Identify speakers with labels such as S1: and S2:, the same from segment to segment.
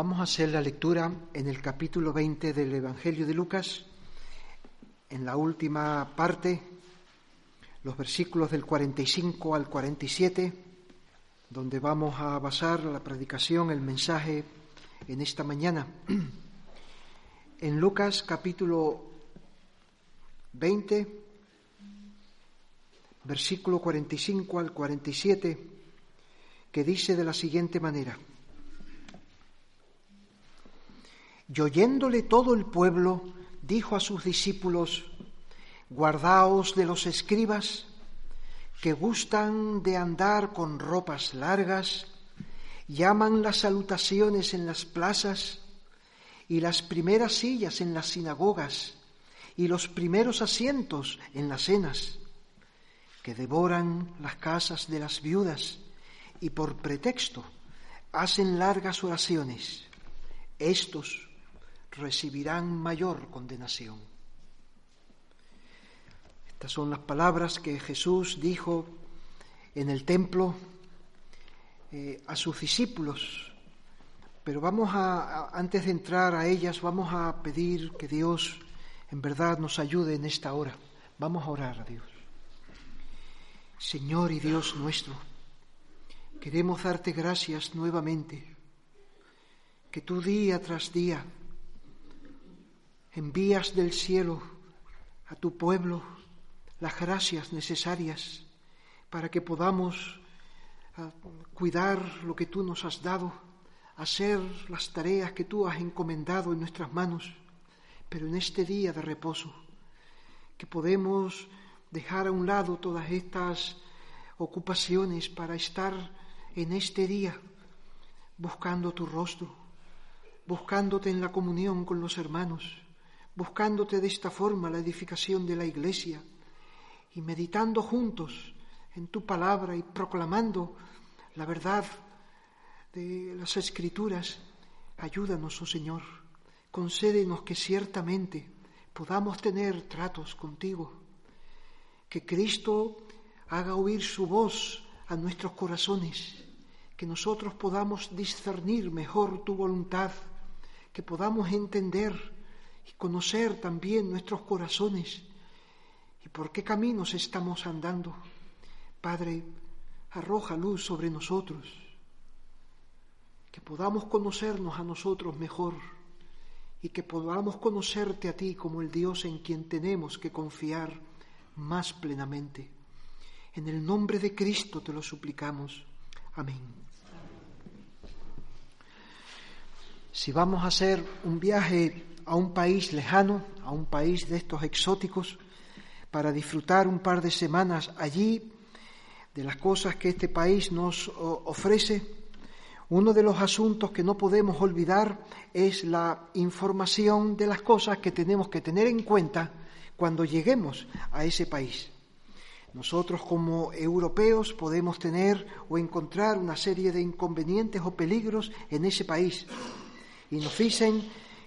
S1: Vamos a hacer la lectura en el capítulo 20 del Evangelio de Lucas, en la última parte, los versículos del 45 al 47, donde vamos a basar la predicación, el mensaje en esta mañana. En Lucas capítulo 20, versículo 45 al 47, que dice de la siguiente manera. Y oyéndole todo el pueblo, dijo a sus discípulos, guardaos de los escribas que gustan de andar con ropas largas, llaman las salutaciones en las plazas y las primeras sillas en las sinagogas y los primeros asientos en las cenas, que devoran las casas de las viudas y por pretexto hacen largas oraciones. Estos recibirán mayor condenación. Estas son las palabras que Jesús dijo en el templo eh, a sus discípulos. Pero vamos a, antes de entrar a ellas, vamos a pedir que Dios en verdad nos ayude en esta hora. Vamos a orar a Dios. Señor y Dios nuestro, queremos darte gracias nuevamente, que tú día tras día envías del cielo a tu pueblo las gracias necesarias para que podamos ah, cuidar lo que tú nos has dado, hacer las tareas que tú has encomendado en nuestras manos, pero en este día de reposo, que podemos dejar a un lado todas estas ocupaciones para estar en este día buscando tu rostro, buscándote en la comunión con los hermanos buscándote de esta forma la edificación de la Iglesia y meditando juntos en tu palabra y proclamando la verdad de las Escrituras, ayúdanos, oh Señor, concédenos que ciertamente podamos tener tratos contigo, que Cristo haga oír su voz a nuestros corazones, que nosotros podamos discernir mejor tu voluntad, que podamos entender y conocer también nuestros corazones y por qué caminos estamos andando. Padre, arroja luz sobre nosotros, que podamos conocernos a nosotros mejor y que podamos conocerte a ti como el Dios en quien tenemos que confiar más plenamente. En el nombre de Cristo te lo suplicamos. Amén. Si vamos a hacer un viaje a un país lejano, a un país de estos exóticos, para disfrutar un par de semanas allí de las cosas que este país nos ofrece. Uno de los asuntos que no podemos olvidar es la información de las cosas que tenemos que tener en cuenta cuando lleguemos a ese país. Nosotros como europeos podemos tener o encontrar una serie de inconvenientes o peligros en ese país. Y nos dicen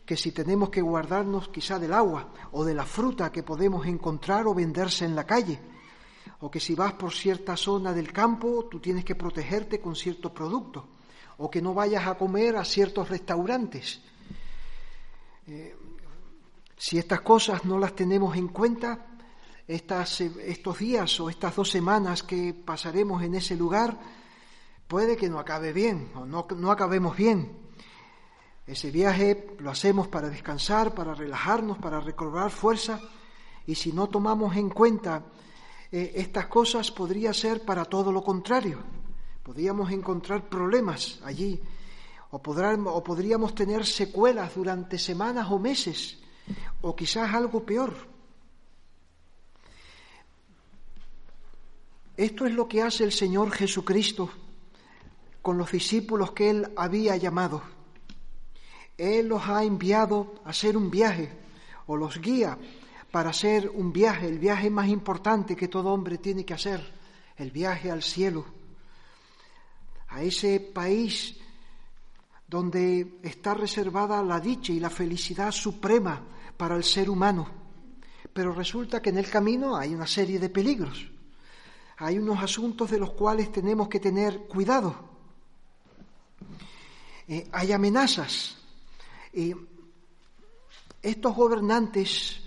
S1: que si tenemos que guardarnos quizá del agua o de la fruta que podemos encontrar o venderse en la calle, o que si vas por cierta zona del campo tú tienes que protegerte con ciertos productos, o que no vayas a comer a ciertos restaurantes. Eh, si estas cosas no las tenemos en cuenta, estas, estos días o estas dos semanas que pasaremos en ese lugar, puede que no acabe bien o no, no acabemos bien. Ese viaje lo hacemos para descansar, para relajarnos, para recobrar fuerza y si no tomamos en cuenta eh, estas cosas podría ser para todo lo contrario. Podríamos encontrar problemas allí o, o podríamos tener secuelas durante semanas o meses o quizás algo peor. Esto es lo que hace el Señor Jesucristo con los discípulos que Él había llamado. Él los ha enviado a hacer un viaje o los guía para hacer un viaje, el viaje más importante que todo hombre tiene que hacer, el viaje al cielo, a ese país donde está reservada la dicha y la felicidad suprema para el ser humano. Pero resulta que en el camino hay una serie de peligros, hay unos asuntos de los cuales tenemos que tener cuidado. eh, hay amenazas. Y estos gobernantes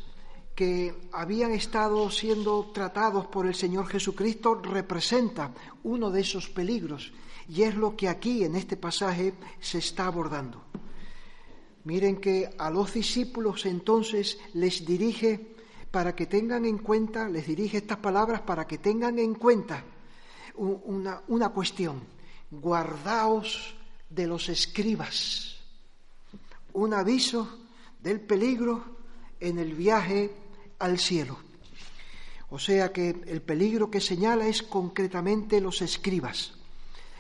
S1: que habían estado siendo tratados por el Señor Jesucristo representa uno de esos peligros y es lo que aquí en este pasaje se está abordando. Miren que a los discípulos entonces les dirige para que tengan en cuenta, les dirige estas palabras para que tengan en cuenta una, una cuestión. Guardaos de los escribas. Un aviso del peligro en el viaje al cielo. O sea que el peligro que señala es concretamente los escribas.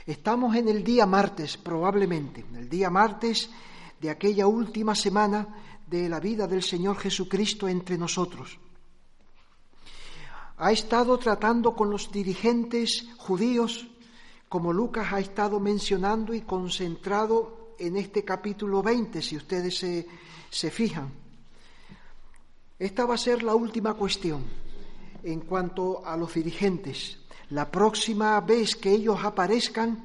S1: Estamos en el día martes, probablemente, en el día martes de aquella última semana de la vida del Señor Jesucristo entre nosotros. Ha estado tratando con los dirigentes judíos, como Lucas ha estado mencionando y concentrado en este capítulo 20, si ustedes se, se fijan. Esta va a ser la última cuestión en cuanto a los dirigentes. La próxima vez que ellos aparezcan,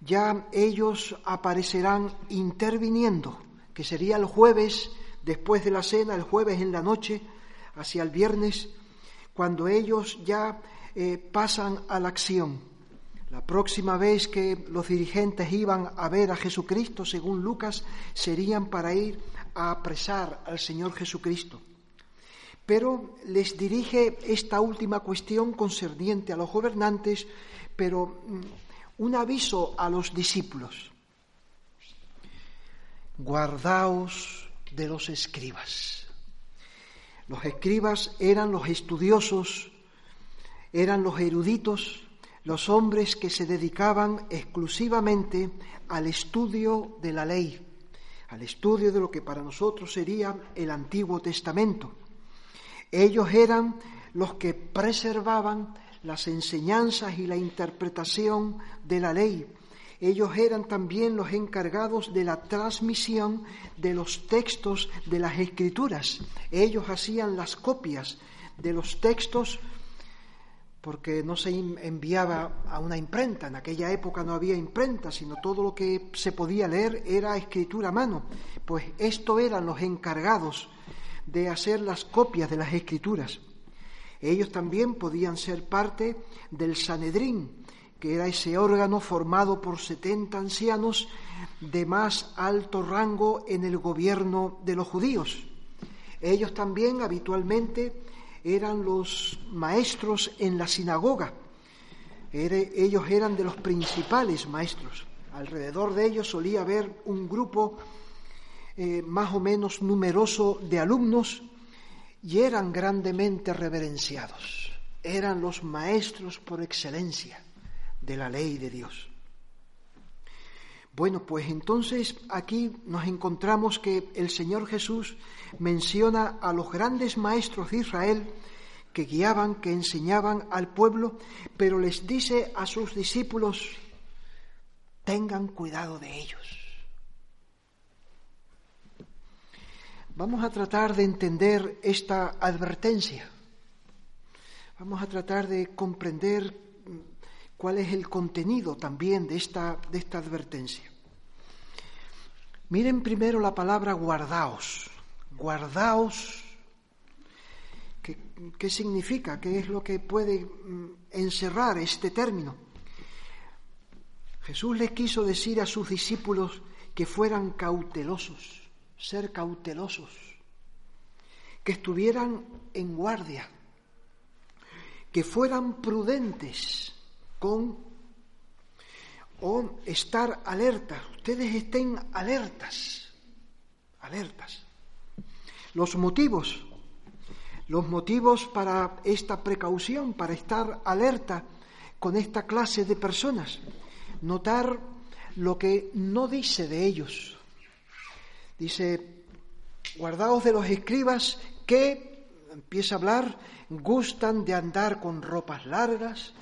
S1: ya ellos aparecerán interviniendo, que sería el jueves después de la cena, el jueves en la noche, hacia el viernes, cuando ellos ya eh, pasan a la acción. La próxima vez que los dirigentes iban a ver a Jesucristo, según Lucas, serían para ir a apresar al Señor Jesucristo pero les dirige esta última cuestión concerniente a los gobernantes, pero mm, un aviso a los discípulos. Guardaos de los escribas. Los escribas eran los estudiosos, eran los eruditos, los hombres que se dedicaban exclusivamente al estudio de la ley, al estudio de lo que para nosotros sería el Antiguo Testamento. Ellos eran los que preservaban las enseñanzas y la interpretación de la ley. Ellos eran también los encargados de la transmisión de los textos de las escrituras. Ellos hacían las copias de los textos porque no se enviaba a una imprenta. En aquella época no había imprenta, sino todo lo que se podía leer era escritura a mano. Pues estos eran los encargados de hacer las copias de las escrituras. Ellos también podían ser parte del Sanedrín, que era ese órgano formado por setenta ancianos de más alto rango en el gobierno de los judíos. Ellos también habitualmente eran los maestros en la sinagoga. Ellos eran de los principales maestros. Alrededor de ellos solía haber un grupo eh, más o menos numeroso de alumnos y eran grandemente reverenciados. Eran los maestros por excelencia de la ley de Dios. Bueno, pues entonces aquí nos encontramos que el Señor Jesús menciona a los grandes maestros de Israel que guiaban, que enseñaban al pueblo, pero les dice a sus discípulos, tengan cuidado de ellos. Vamos a tratar de entender esta advertencia. Vamos a tratar de comprender cuál es el contenido también de esta, de esta advertencia. Miren primero la palabra guardaos. Guardaos. ¿Qué, ¿Qué, significa? ¿Qué es lo que puede mm, encerrar este término? Jesús les quiso decir a sus discípulos que fueran cautelosos ser cautelosos, que estuvieran en guardia, que fueran prudentes con o estar alertas. Ustedes estén alertas, alertas. Los motivos, los motivos para esta precaución, para estar alerta con esta clase de personas, notar lo que no dice de ellos, Dice, guardaos de los escribas que, empieza a hablar, gustan de andar con ropas largas,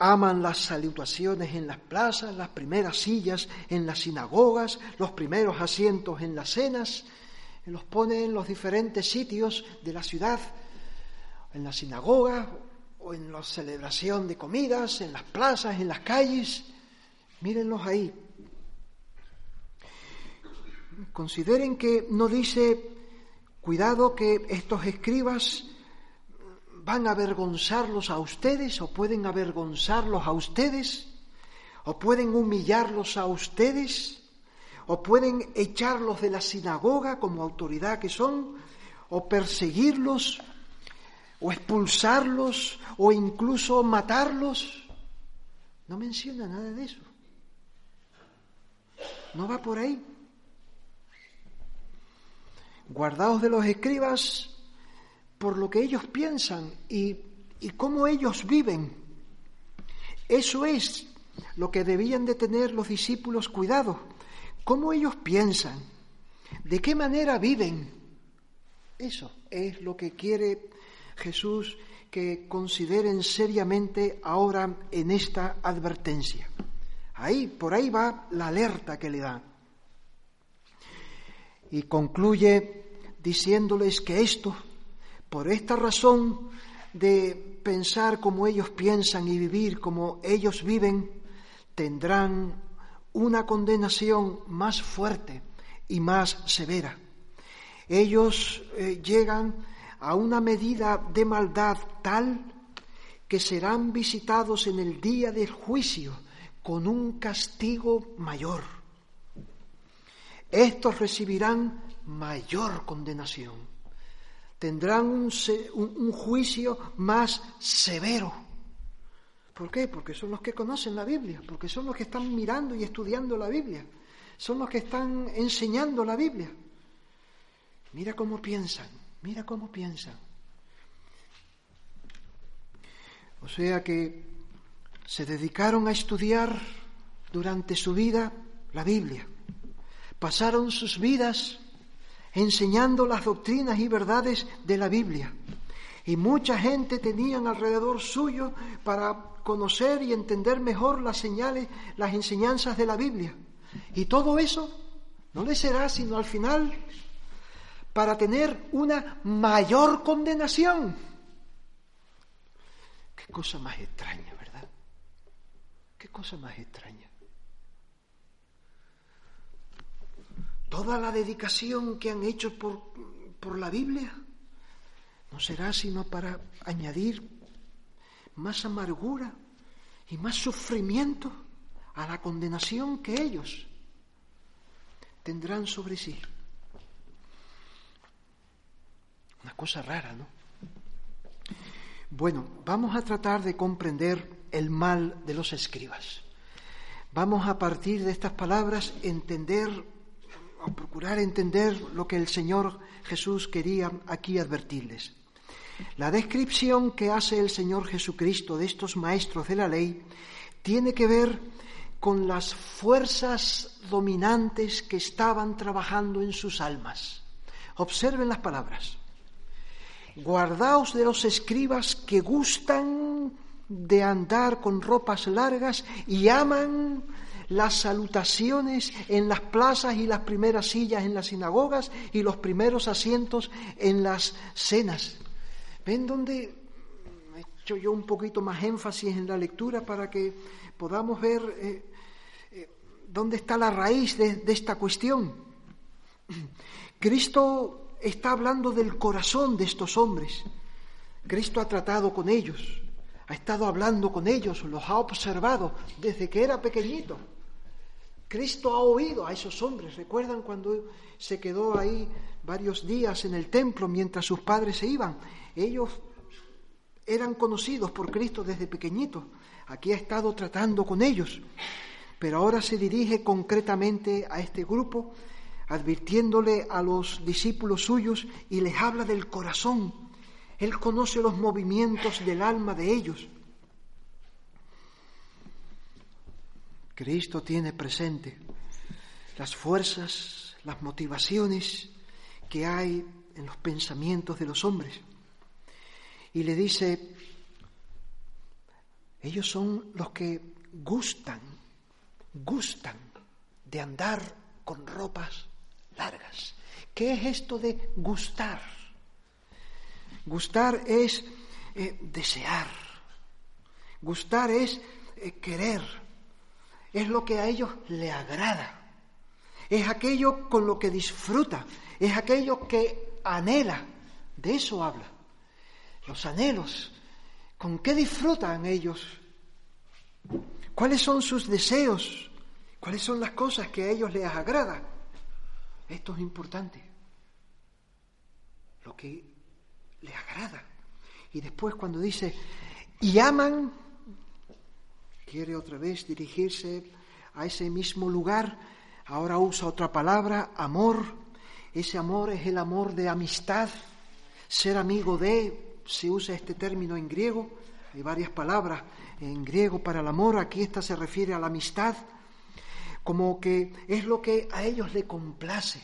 S1: aman las salutaciones en las plazas, las primeras sillas en las sinagogas, los primeros asientos en las cenas, los pone en los diferentes sitios de la ciudad, en la sinagoga o en la celebración de comidas, en las plazas, en las calles. Mírenlos ahí. consideren que no dice, cuidado que estos escribas van a avergonzarlos a ustedes o pueden avergonzarlos a ustedes o pueden humillarlos a ustedes o pueden echarlos de la sinagoga como autoridad que son o perseguirlos o expulsarlos o incluso matarlos. No menciona nada de eso. No va por ahí. Guardaos de los escribas por lo que ellos piensan y, y cómo ellos viven. Eso es lo que debían de tener los discípulos cuidado. Cómo ellos piensan, de qué manera viven. Eso es lo que quiere Jesús que consideren seriamente ahora en esta advertencia. Ahí, por ahí va la alerta que le da. Y concluye diciéndoles que esto, por esta razón de pensar como ellos piensan y vivir como ellos viven, tendrán una condenación más fuerte y más severa. Ellos eh, llegan a una medida de maldad tal que serán visitados en el día del juicio con un castigo mayor. Estos recibirán mayor condenación, tendrán un, un, juicio más severo. ¿Por qué? Porque son los que conocen la Biblia, porque son los que están mirando y estudiando la Biblia, son los que están enseñando la Biblia. Mira cómo piensan, mira cómo piensan. O sea que se dedicaron a estudiar durante su vida la Biblia. Pasaron sus vidas enseñando las doctrinas y verdades de la Biblia. Y mucha gente tenían alrededor suyo para conocer y entender mejor las señales, las enseñanzas de la Biblia. Y todo eso no le será sino al final para tener una mayor condenación. Qué cosa más extraña cosa más extraña. Toda la dedicación que han hecho por, por la Biblia no será sino para añadir más amargura y más sufrimiento a la condenación que ellos tendrán sobre sí. Una cosa rara, ¿no? Bueno, vamos a tratar de comprender el mal de los escribas. Vamos a partir de estas palabras entender o procurar entender lo que el Señor Jesús quería aquí advertirles. La descripción que hace el Señor Jesucristo de estos maestros de la ley tiene que ver con las fuerzas dominantes que estaban trabajando en sus almas. Observen las palabras. Guardaos de los escribas que gustan de andar con ropas largas y aman las salutaciones en las plazas y las primeras sillas en las sinagogas y los primeros asientos en las cenas. ¿Ven dónde he hecho yo un poquito más énfasis en la lectura para que podamos ver eh, eh, dónde está la raíz de esta cuestión? Cristo está hablando del corazón de estos hombres. Cristo ha tratado con ellos ha estado hablando con ellos, los ha observado desde que era pequeñito. Cristo ha oído a esos hombres. ¿Recuerdan cuando se quedó ahí varios días en el templo mientras sus padres se iban? Ellos eran conocidos por Cristo desde pequeñito. Aquí ha estado tratando con ellos. Pero ahora se dirige concretamente a este grupo, advirtiéndole a los discípulos suyos y les habla del corazón él conoce los movimientos del alma de ellos. Cristo tiene presente las fuerzas, las motivaciones que hay en los pensamientos de los hombres. Y le dice, ellos son los que gustan, gustan de andar con ropas largas. ¿Qué es esto de gustar? Gustar es eh, desear. Gustar es eh, querer. Es lo que a ellos le agrada. es aquello con lo que disfruta, es aquello que anhela. De eso habla. Los anhelos. ¿Con qué disfrutan ellos? ¿Cuáles son sus deseos? ¿Cuáles son las cosas que a ellos les agrada? Esto es importante. Lo que les agrada. Y después cuando dice, y aman, quiere otra vez dirigirse a ese mismo lugar, ahora usa otra palabra, amor. Ese amor es el amor de amistad, ser amigo de, se usa este término en griego, hay varias palabras en griego para el amor, aquí esta se refiere a la amistad, como que es lo que a ellos le complace,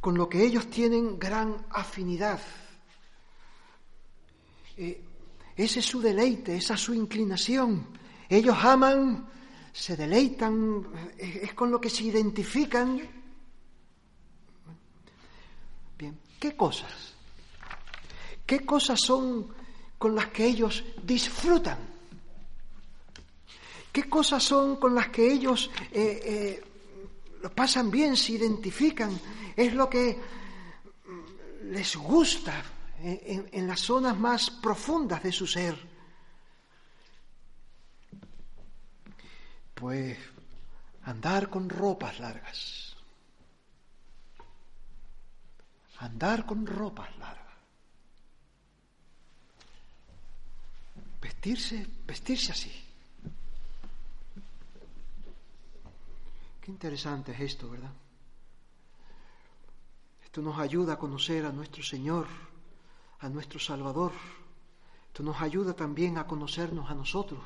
S1: con lo que ellos tienen gran afinidad. Eh, ese es su deleite, esa es su inclinación. Ellos aman, se deleitan, eh, es con lo que se identifican. Bien, ¿qué cosas? ¿Qué cosas son con las que ellos disfrutan? ¿Qué cosas son con las que ellos eh, lo pasan bien, se identifican? Es lo que les gusta en, las zonas más profundas de su ser. Pues andar con ropas largas. Andar con ropas largas. Vestirse, vestirse así. Qué interesante es esto, ¿verdad? Esto nos ayuda a conocer a nuestro Señor a nuestro Salvador. Esto nos ayuda también a conocernos a nosotros.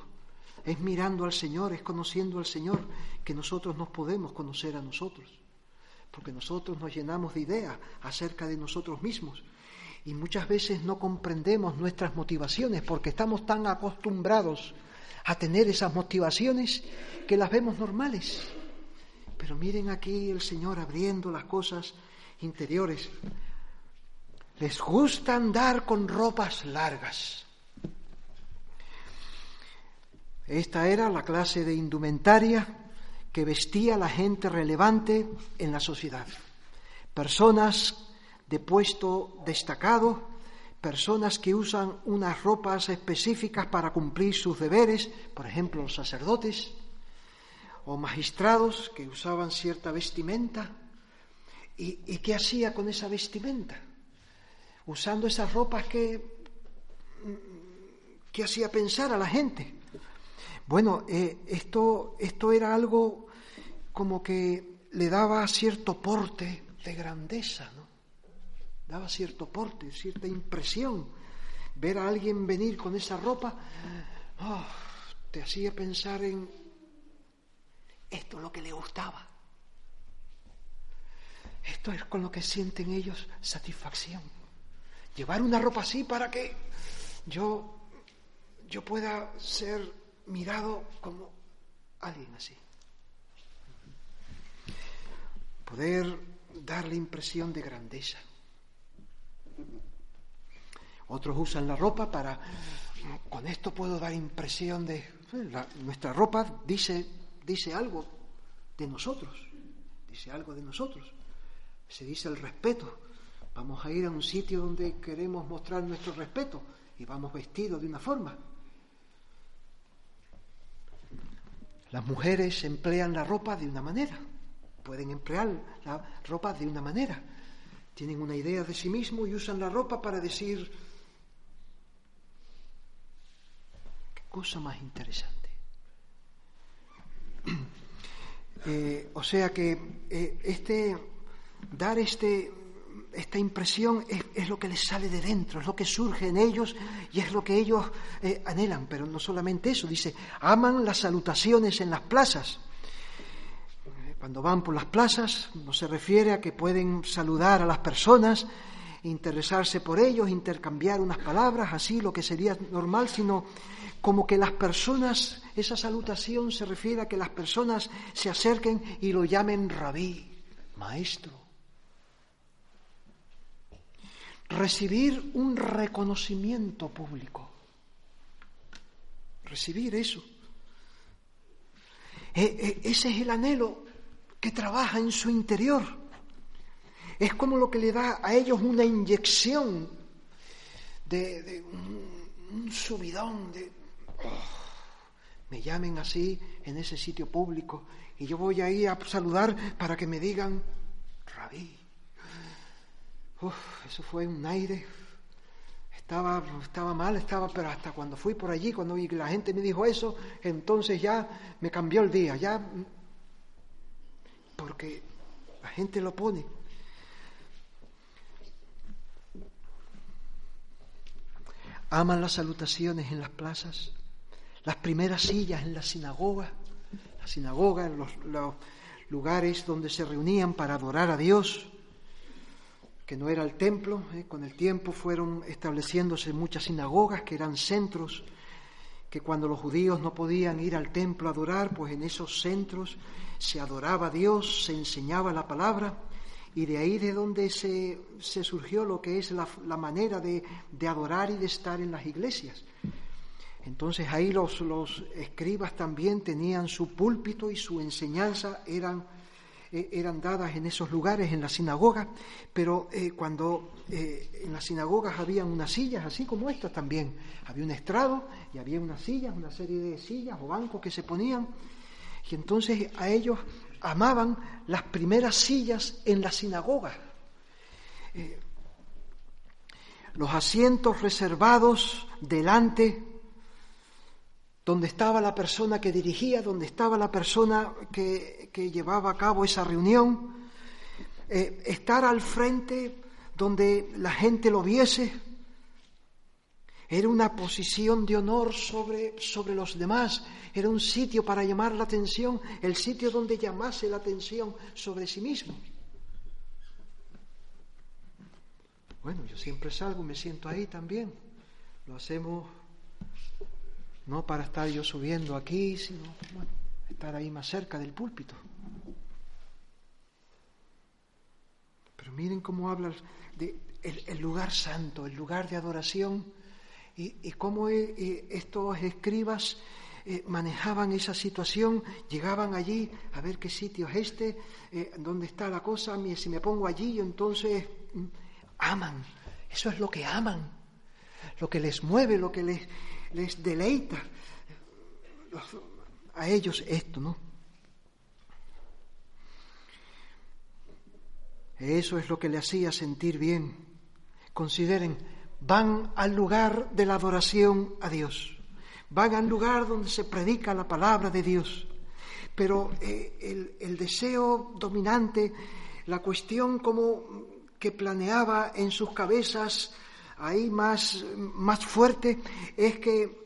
S1: Es mirando al Señor, es conociendo al Señor que nosotros nos podemos conocer a nosotros. Porque nosotros nos llenamos de ideas acerca de nosotros mismos. Y muchas veces no comprendemos nuestras motivaciones porque estamos tan acostumbrados a tener esas motivaciones que las vemos normales. Pero miren aquí el Señor abriendo las cosas interiores les gusta andar con ropas largas. Esta era la clase de indumentaria que vestía la gente relevante en la sociedad. Personas de puesto destacado, personas que usan unas ropas específicas para cumplir sus deberes, por ejemplo, los sacerdotes, o magistrados que usaban cierta vestimenta. ¿Y, qué hacía con esa vestimenta? Usando esas ropas que, que hacía pensar a la gente. Bueno, eh, esto, esto era algo como que le daba cierto porte de grandeza, ¿no? Daba cierto porte, cierta impresión. Ver a alguien venir con esa ropa oh, te hacía pensar en esto es lo que le gustaba. Esto es con lo que sienten ellos satisfacción llevar una ropa así para que yo, yo pueda ser mirado como alguien así. Poder dar la impresión de grandeza. Otros usan la ropa para, con esto puedo dar impresión de, nuestra ropa dice, dice algo de nosotros, dice algo de nosotros, se dice el respeto, Vamos a ir a un sitio donde queremos mostrar nuestro respeto y vamos vestidos de una forma. Las mujeres emplean la ropa de una manera, pueden emplear la ropa de una manera. Tienen una idea de sí mismos y usan la ropa para decir, qué cosa más interesante. Eh, o sea que eh, este, dar este esta impresión es, lo que les sale de dentro, es lo que surge en ellos y es lo que ellos eh, anhelan. Pero no solamente eso, dice, aman las salutaciones en las plazas. Cuando van por las plazas no se refiere a que pueden saludar a las personas, interesarse por ellos, intercambiar unas palabras, así lo que sería normal, sino como que las personas, esa salutación se refiere a que las personas se acerquen y lo llamen rabí, maestro recibir un reconocimiento público. Recibir eso. E, e, ese es el anhelo que trabaja en su interior. Es como lo que le da a ellos una inyección de, un, subidón de... Oh, me llamen así en ese sitio público y yo voy ahí a saludar para que me digan, rabí. Eso fue un aire. Estaba, estaba mal, estaba, pero hasta cuando fui por allí, cuando la gente me dijo eso, entonces ya me cambió el día, ya porque la gente lo pone. Aman las salutaciones en las plazas, las primeras sillas en la sinagoga, la sinagoga, en los, lugares donde se reunían para adorar a Dios, que no era el templo. ¿eh? Con el tiempo fueron estableciéndose muchas sinagogas que eran centros, que cuando los judíos no podían ir al templo a adorar, pues en esos centros se adoraba a Dios, se enseñaba la palabra y de ahí de donde se, surgió lo que es la, manera de, adorar y de estar en las iglesias. Entonces ahí los, los, escribas también tenían su púlpito y su enseñanza eran, eh, eran dadas en esos lugares, en la sinagoga, pero eh, cuando eh, en las sinagogas habían unas sillas, así como estas también, había un estrado y había unas sillas, una serie de sillas o bancos que se ponían, y entonces a ellos amaban las primeras sillas en la sinagoga. Eh, los asientos reservados delante, donde estaba la persona que dirigía, donde estaba la persona que, llevaba a cabo esa reunión, eh, estar al frente donde la gente lo viese, era una posición de honor sobre, sobre los demás, era un sitio para llamar la atención, el sitio donde llamase la atención sobre sí mismo. Bueno, yo siempre salgo, me siento ahí también. Lo hacemos no para estar yo subiendo aquí, sino estar ahí más cerca del púlpito. Pero miren cómo habla el lugar santo, el lugar de adoración y, cómo eh, eh, estos escribas eh, manejaban esa situación, llegaban allí a ver qué sitio es este, dónde está la cosa, si me pongo allí, entonces mm, aman, eso es lo que aman, lo que les mueve, lo que les, les deleita a ellos esto, ¿no? Eso es lo que le hacía sentir bien. Consideren, van al lugar de la adoración a Dios, van al lugar donde se predica la palabra de Dios. Pero eh, el, deseo dominante, la cuestión como que planeaba en sus cabezas ahí más, más fuerte, es que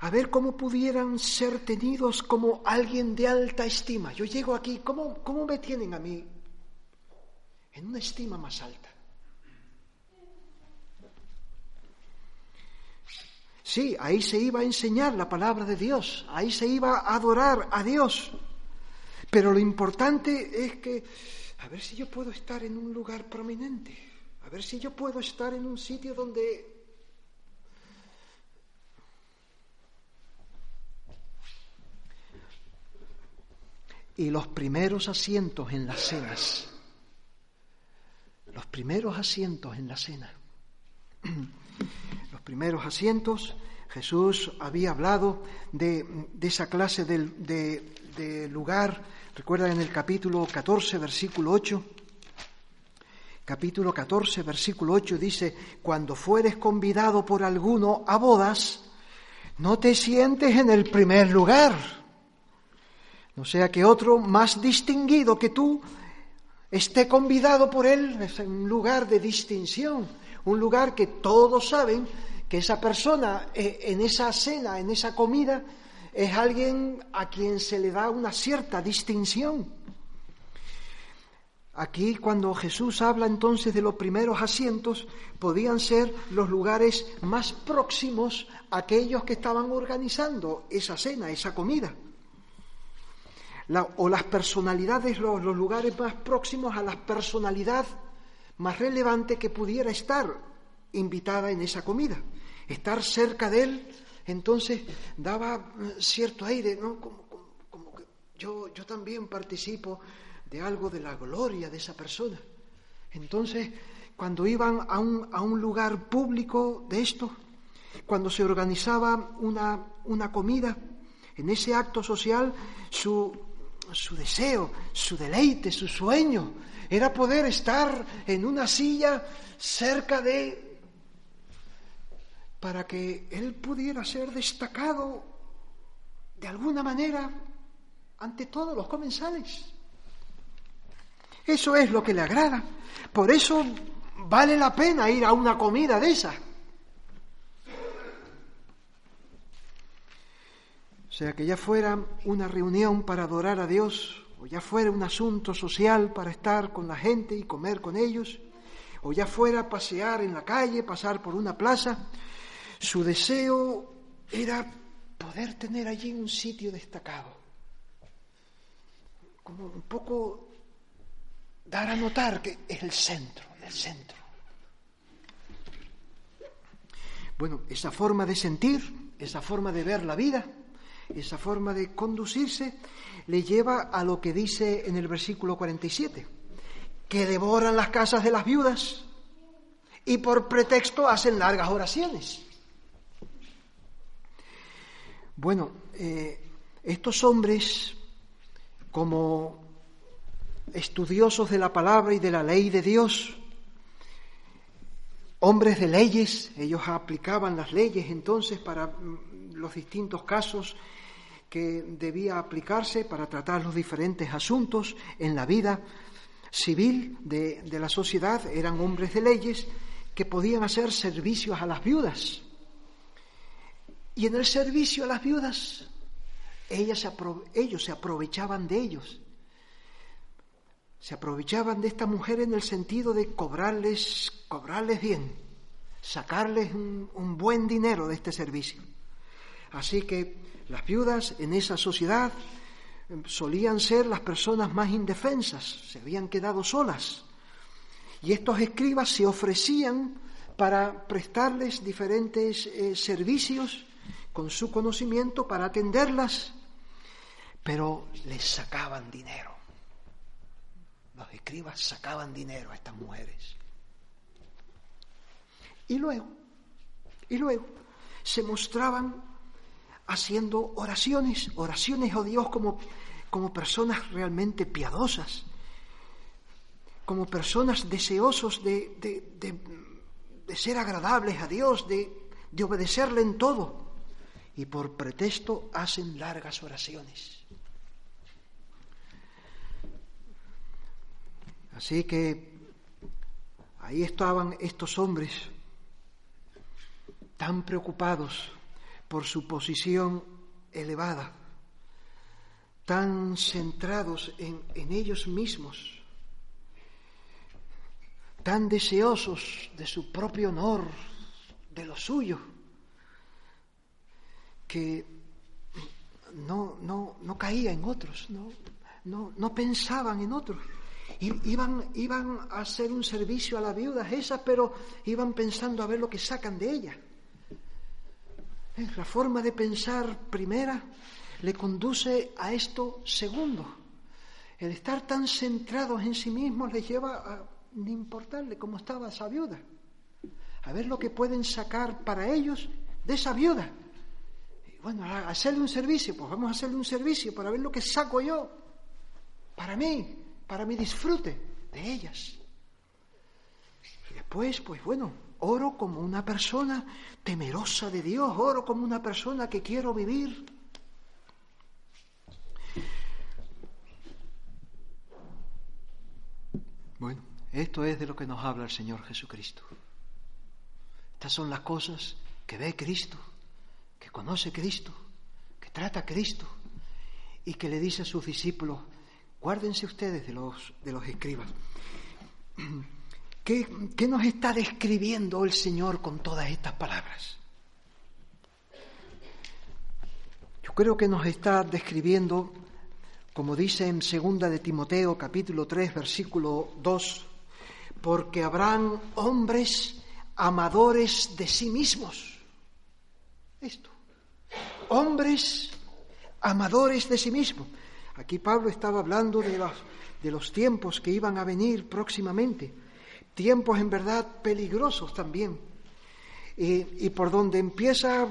S1: a ver cómo pudieran ser tenidos como alguien de alta estima. Yo llego aquí, ¿cómo, cómo me tienen a mí? En una estima más alta. Sí, ahí se iba a enseñar la palabra de Dios, ahí se iba a adorar a Dios. Pero lo importante es que, a ver si yo puedo estar en un lugar prominente, a ver si yo puedo estar en un sitio donde... Y los primeros asientos en las cenas, los primeros asientos en la cena. Primeros asientos, Jesús había hablado de, esa clase de, lugar, recuerda en el capítulo 14, versículo 8, capítulo 14, versículo 8 dice, cuando fueres convidado por alguno a bodas, no te sientes en el primer lugar, no sea que otro más distinguido que tú esté convidado por él, es un lugar de distinción, un lugar que todos saben que esa persona eh, en esa cena, en esa comida, es alguien a quien se le da una cierta distinción. Aquí cuando Jesús habla entonces de los primeros asientos, podían ser los lugares más próximos a aquellos que estaban organizando esa cena, esa comida. o las personalidades, los, los lugares más próximos a la personalidad más relevante que pudiera estar invitada en esa comida. Estar cerca de él, entonces daba cierto aire, ¿no? Como, yo, yo también participo de algo de la gloria de esa persona. Entonces, cuando iban a un, a un lugar público de esto, cuando se organizaba una, una comida, en ese acto social, su, su deseo, su deleite, su sueño, era poder estar en una silla cerca de, para que él pudiera ser destacado de alguna manera ante todos los comensales. Eso es lo que le agrada. Por eso vale la pena ir a una comida de esa. O sea, que ya fuera una reunión para adorar a Dios, o ya fuera un asunto social para estar con la gente y comer con ellos, o ya fuera pasear en la calle, pasar por una plaza, su deseo era poder tener allí un sitio destacado, como un poco dar a notar que es el centro, el centro. Bueno, esa forma de sentir, esa forma de ver la vida, esa forma de conducirse, le lleva a lo que dice en el versículo 47, que devoran las casas de las viudas y por pretexto hacen largas oraciones. Bueno, eh, estos hombres, como estudiosos de la palabra y de la ley de Dios, hombres de leyes, ellos aplicaban las leyes entonces para mm, los distintos casos que debía aplicarse para tratar los diferentes asuntos en la vida civil de, la sociedad, eran hombres de leyes que podían hacer servicios a las viudas. Y en el servicio a las viudas, ellos se aprovechaban de ellos. Se aprovechaban de esta mujer en el sentido de cobrarles, cobrarles bien, sacarles un, buen dinero de este servicio. Así que las viudas en esa sociedad em, solían ser las personas más indefensas, se habían quedado solas. Y estos escribas se ofrecían para prestarles diferentes eh, servicios con su conocimiento para atenderlas, pero les sacaban dinero. Los escribas sacaban dinero a estas mujeres. Y luego, y luego, se mostraban haciendo oraciones, oraciones a Dios como, como personas realmente piadosas, como personas deseosos de, de, ser agradables a Dios, de, de obedecerle en todo y por pretexto hacen largas oraciones. Así que ahí estaban estos hombres tan preocupados por su posición elevada, tan centrados en, en ellos mismos, tan deseosos de su propio honor, de lo suyo que no, no, no caía en otros, no, no, no pensaban en otros. Iban, iban a hacer un servicio a las viudas esas, pero iban pensando a ver lo que sacan de ella. La forma de pensar primera le conduce a esto segundo. El estar tan centrados en sí mismos les lleva a no importarle cómo estaba esa viuda, a ver lo que pueden sacar para ellos de esa viuda bueno, hacerle un servicio, pues vamos a hacerle un servicio para ver lo que saco yo, para mí, para mi disfrute de ellas. Y después, pues bueno, oro como una persona temerosa de Dios, oro como una persona que quiero vivir. Bueno, esto es de lo que nos habla el Señor Jesucristo. Estas son las cosas que ve Cristo que conoce Cristo, que trata Cristo y que le dice a sus discípulos, guárdense ustedes de los, de los escribas. ¿Qué, ¿Qué nos está describiendo el Señor con todas estas palabras? Yo creo que nos está describiendo, como dice en segunda de Timoteo capítulo 3 versículo 2, porque habrán hombres amadores de sí mismos. Esto hombres amadores de sí mismos. Aquí Pablo estaba hablando de los, de los tiempos que iban a venir próximamente, tiempos en verdad peligrosos también. Y, por donde empieza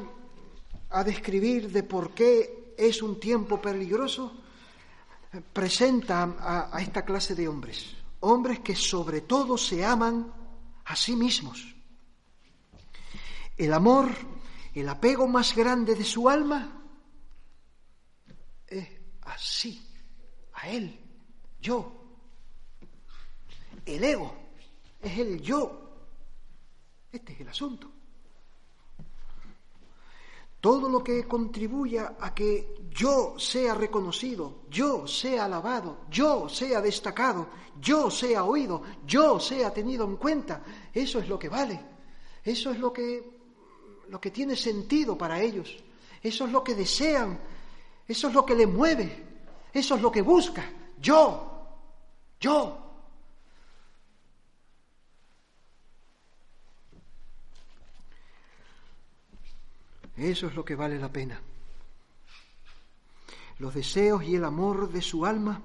S1: a describir de por qué es un tiempo peligroso, presenta a, a esta clase de hombres, hombres que sobre todo se aman a sí mismos. El amor, el apego más grande de su alma así, a él, yo. El ego es el yo. Este es el asunto. Todo lo que contribuya a que yo sea reconocido, yo sea alabado, yo sea destacado, yo sea oído, yo sea tenido en cuenta, eso es lo que vale. Eso es lo que, lo que tiene sentido para ellos. Eso es lo que desean. Eso es lo que les mueve. Eso es lo que busca. Yo, yo. Eso es lo que vale la pena. Los deseos y el amor de su alma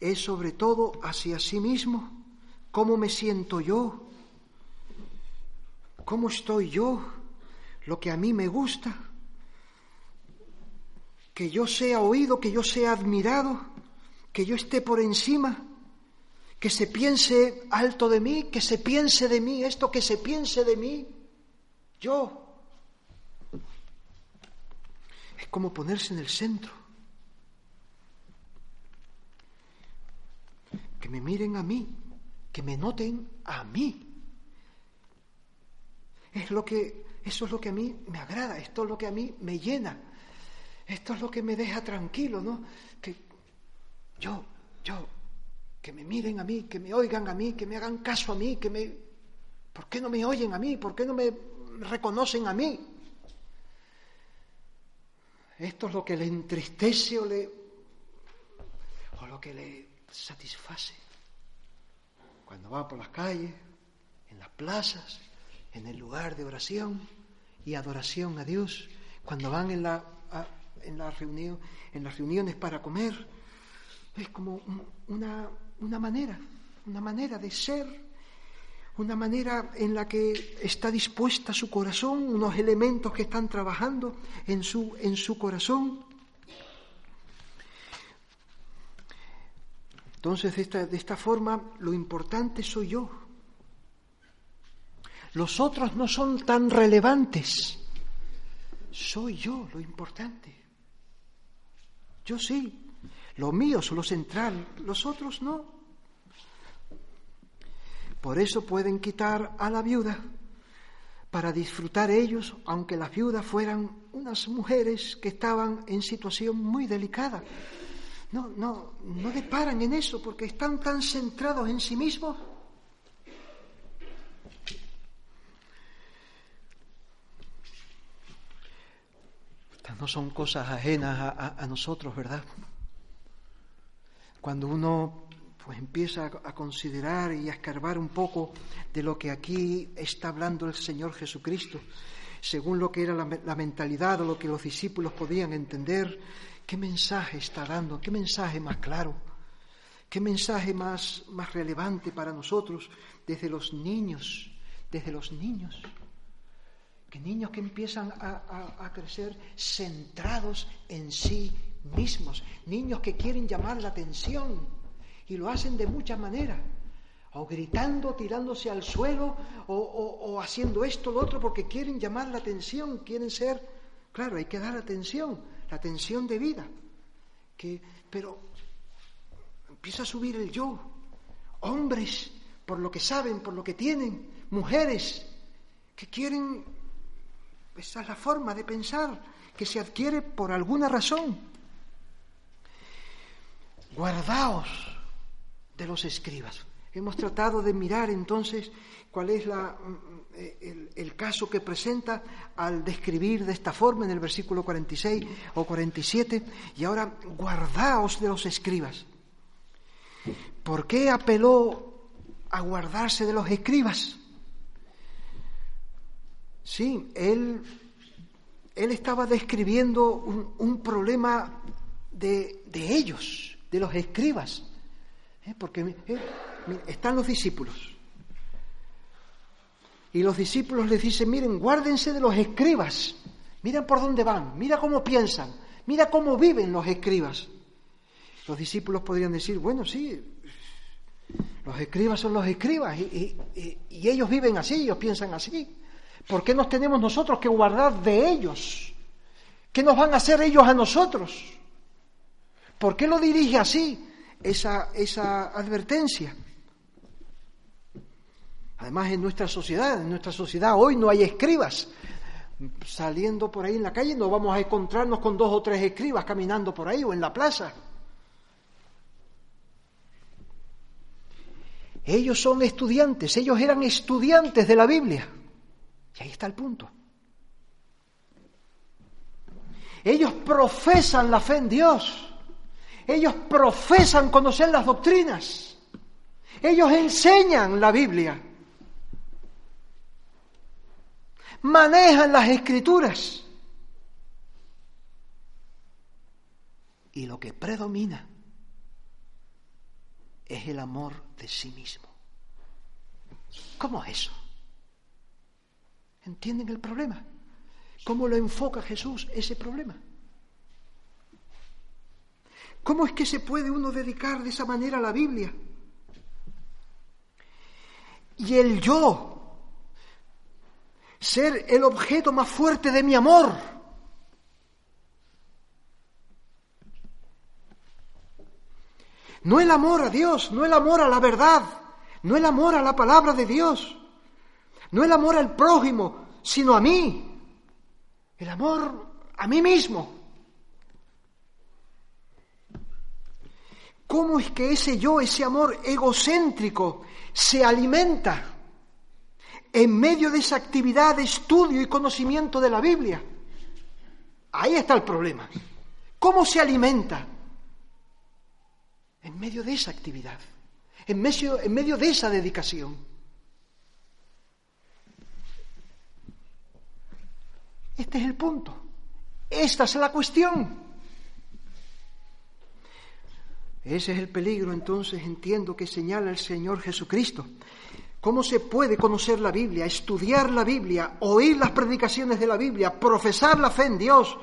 S1: es sobre todo hacia sí mismo, cómo me siento yo, cómo estoy yo, lo que a mí me gusta, que yo sea oído, que yo sea admirado, que yo esté por encima, que se piense alto de mí, que se piense de mí, esto que se piense de mí, yo. Es como ponerse en el centro. Que me miren a mí, que me noten a mí. Es lo que, eso es lo que a mí me agrada, esto es lo que a mí me llena, esto es lo que me deja tranquilo, ¿no? Que yo, yo, que me miren a mí, que me oigan a mí, que me hagan caso a mí, que me... ¿Por qué no me oyen a mí? ¿Por qué no me reconocen a mí? Esto es lo que le entristece o, le, o lo que le satisface. Cuando va por las calles, en las plazas, en el lugar de oración y adoración a Dios, cuando van en, la, en, la reunión, en las reuniones para comer, es como una, una manera, una manera de ser, una manera en la que está dispuesta su corazón, unos elementos que están trabajando en su, en su corazón. Entonces, de esta, de esta forma, lo importante soy yo, los otros no son tan relevantes. Soy yo lo importante. Yo sí. Lo mío es lo central, los otros no. Por eso pueden quitar a la viuda para disfrutar ellos, aunque las viudas fueran unas mujeres que estaban en situación muy delicada. No, no, no deparan en eso porque están tan centrados en sí mismos no son cosas ajenas a, nosotros, ¿verdad? Cuando uno pues empieza a, considerar y a escarbar un poco de lo que aquí está hablando el Señor Jesucristo, según lo que era la, la, mentalidad o lo que los discípulos podían entender, ¿qué mensaje está dando? ¿Qué mensaje más claro? ¿Qué mensaje más, más relevante para nosotros desde los niños? Desde los niños que niños que empiezan a, crecer centrados en sí mismos, niños que quieren llamar la atención y lo hacen de muchas maneras, o gritando, tirándose al suelo, o, haciendo esto, lo otro, porque quieren llamar la atención, quieren ser, claro, hay que dar atención, la atención de vida, que, pero empieza a subir el yo, hombres, por lo que saben, por lo que tienen, mujeres, que quieren esa es la forma de pensar que se adquiere por alguna razón. Guardaos de los escribas. Hemos tratado de mirar entonces cuál es la, el, el, caso que presenta al describir de esta forma en el versículo 46 o 47. Y ahora, guardaos de los escribas. ¿Por qué apeló a guardarse de los escribas? Sí, él, él estaba describiendo un, problema de, de ellos, de los escribas. ¿Eh? Porque eh, están los discípulos. Y los discípulos les dicen, miren, guárdense de los escribas. Miren por dónde van, mira cómo piensan, mira cómo viven los escribas. Los discípulos podrían decir, bueno, sí, los escribas son los escribas y, ellos viven así, ellos piensan así. ¿Por qué nos tenemos nosotros que guardar de ellos? ¿Qué nos van a hacer ellos a nosotros? ¿Por qué lo dirige así esa, esa advertencia? Además, en nuestra sociedad, en nuestra sociedad hoy no hay escribas. Saliendo por ahí en la calle no vamos a encontrarnos con dos o tres escribas caminando por ahí o en la plaza. Ellos son estudiantes, ellos eran estudiantes de la Biblia. Y ahí está el punto. Ellos profesan la fe en Dios. Ellos profesan conocer las doctrinas. Ellos enseñan la Biblia. Manejan las escrituras. Y lo que predomina es el amor de sí mismo. ¿Cómo es eso? ¿Entienden el problema? ¿Cómo lo enfoca Jesús ese problema? ¿Cómo es que se puede uno dedicar de esa manera a la Biblia? Y el yo, ser el objeto más fuerte de mi amor. No el amor a Dios, no el amor a la verdad, no el amor a la palabra de Dios, no el amor al prójimo, sino a mí, el amor a mí mismo. ¿Cómo es que ese yo, ese amor egocéntrico, se alimenta en medio de esa actividad de estudio y conocimiento de la Biblia? Ahí está el problema. ¿Cómo se alimenta? En medio de esa actividad, en medio, de esa dedicación. Este es el punto. Esta es la cuestión. Ese es el peligro, entonces, entiendo que señala el Señor Jesucristo. ¿Cómo se puede conocer la Biblia, estudiar la Biblia, oír las predicaciones de la Biblia, profesar la fe en Dios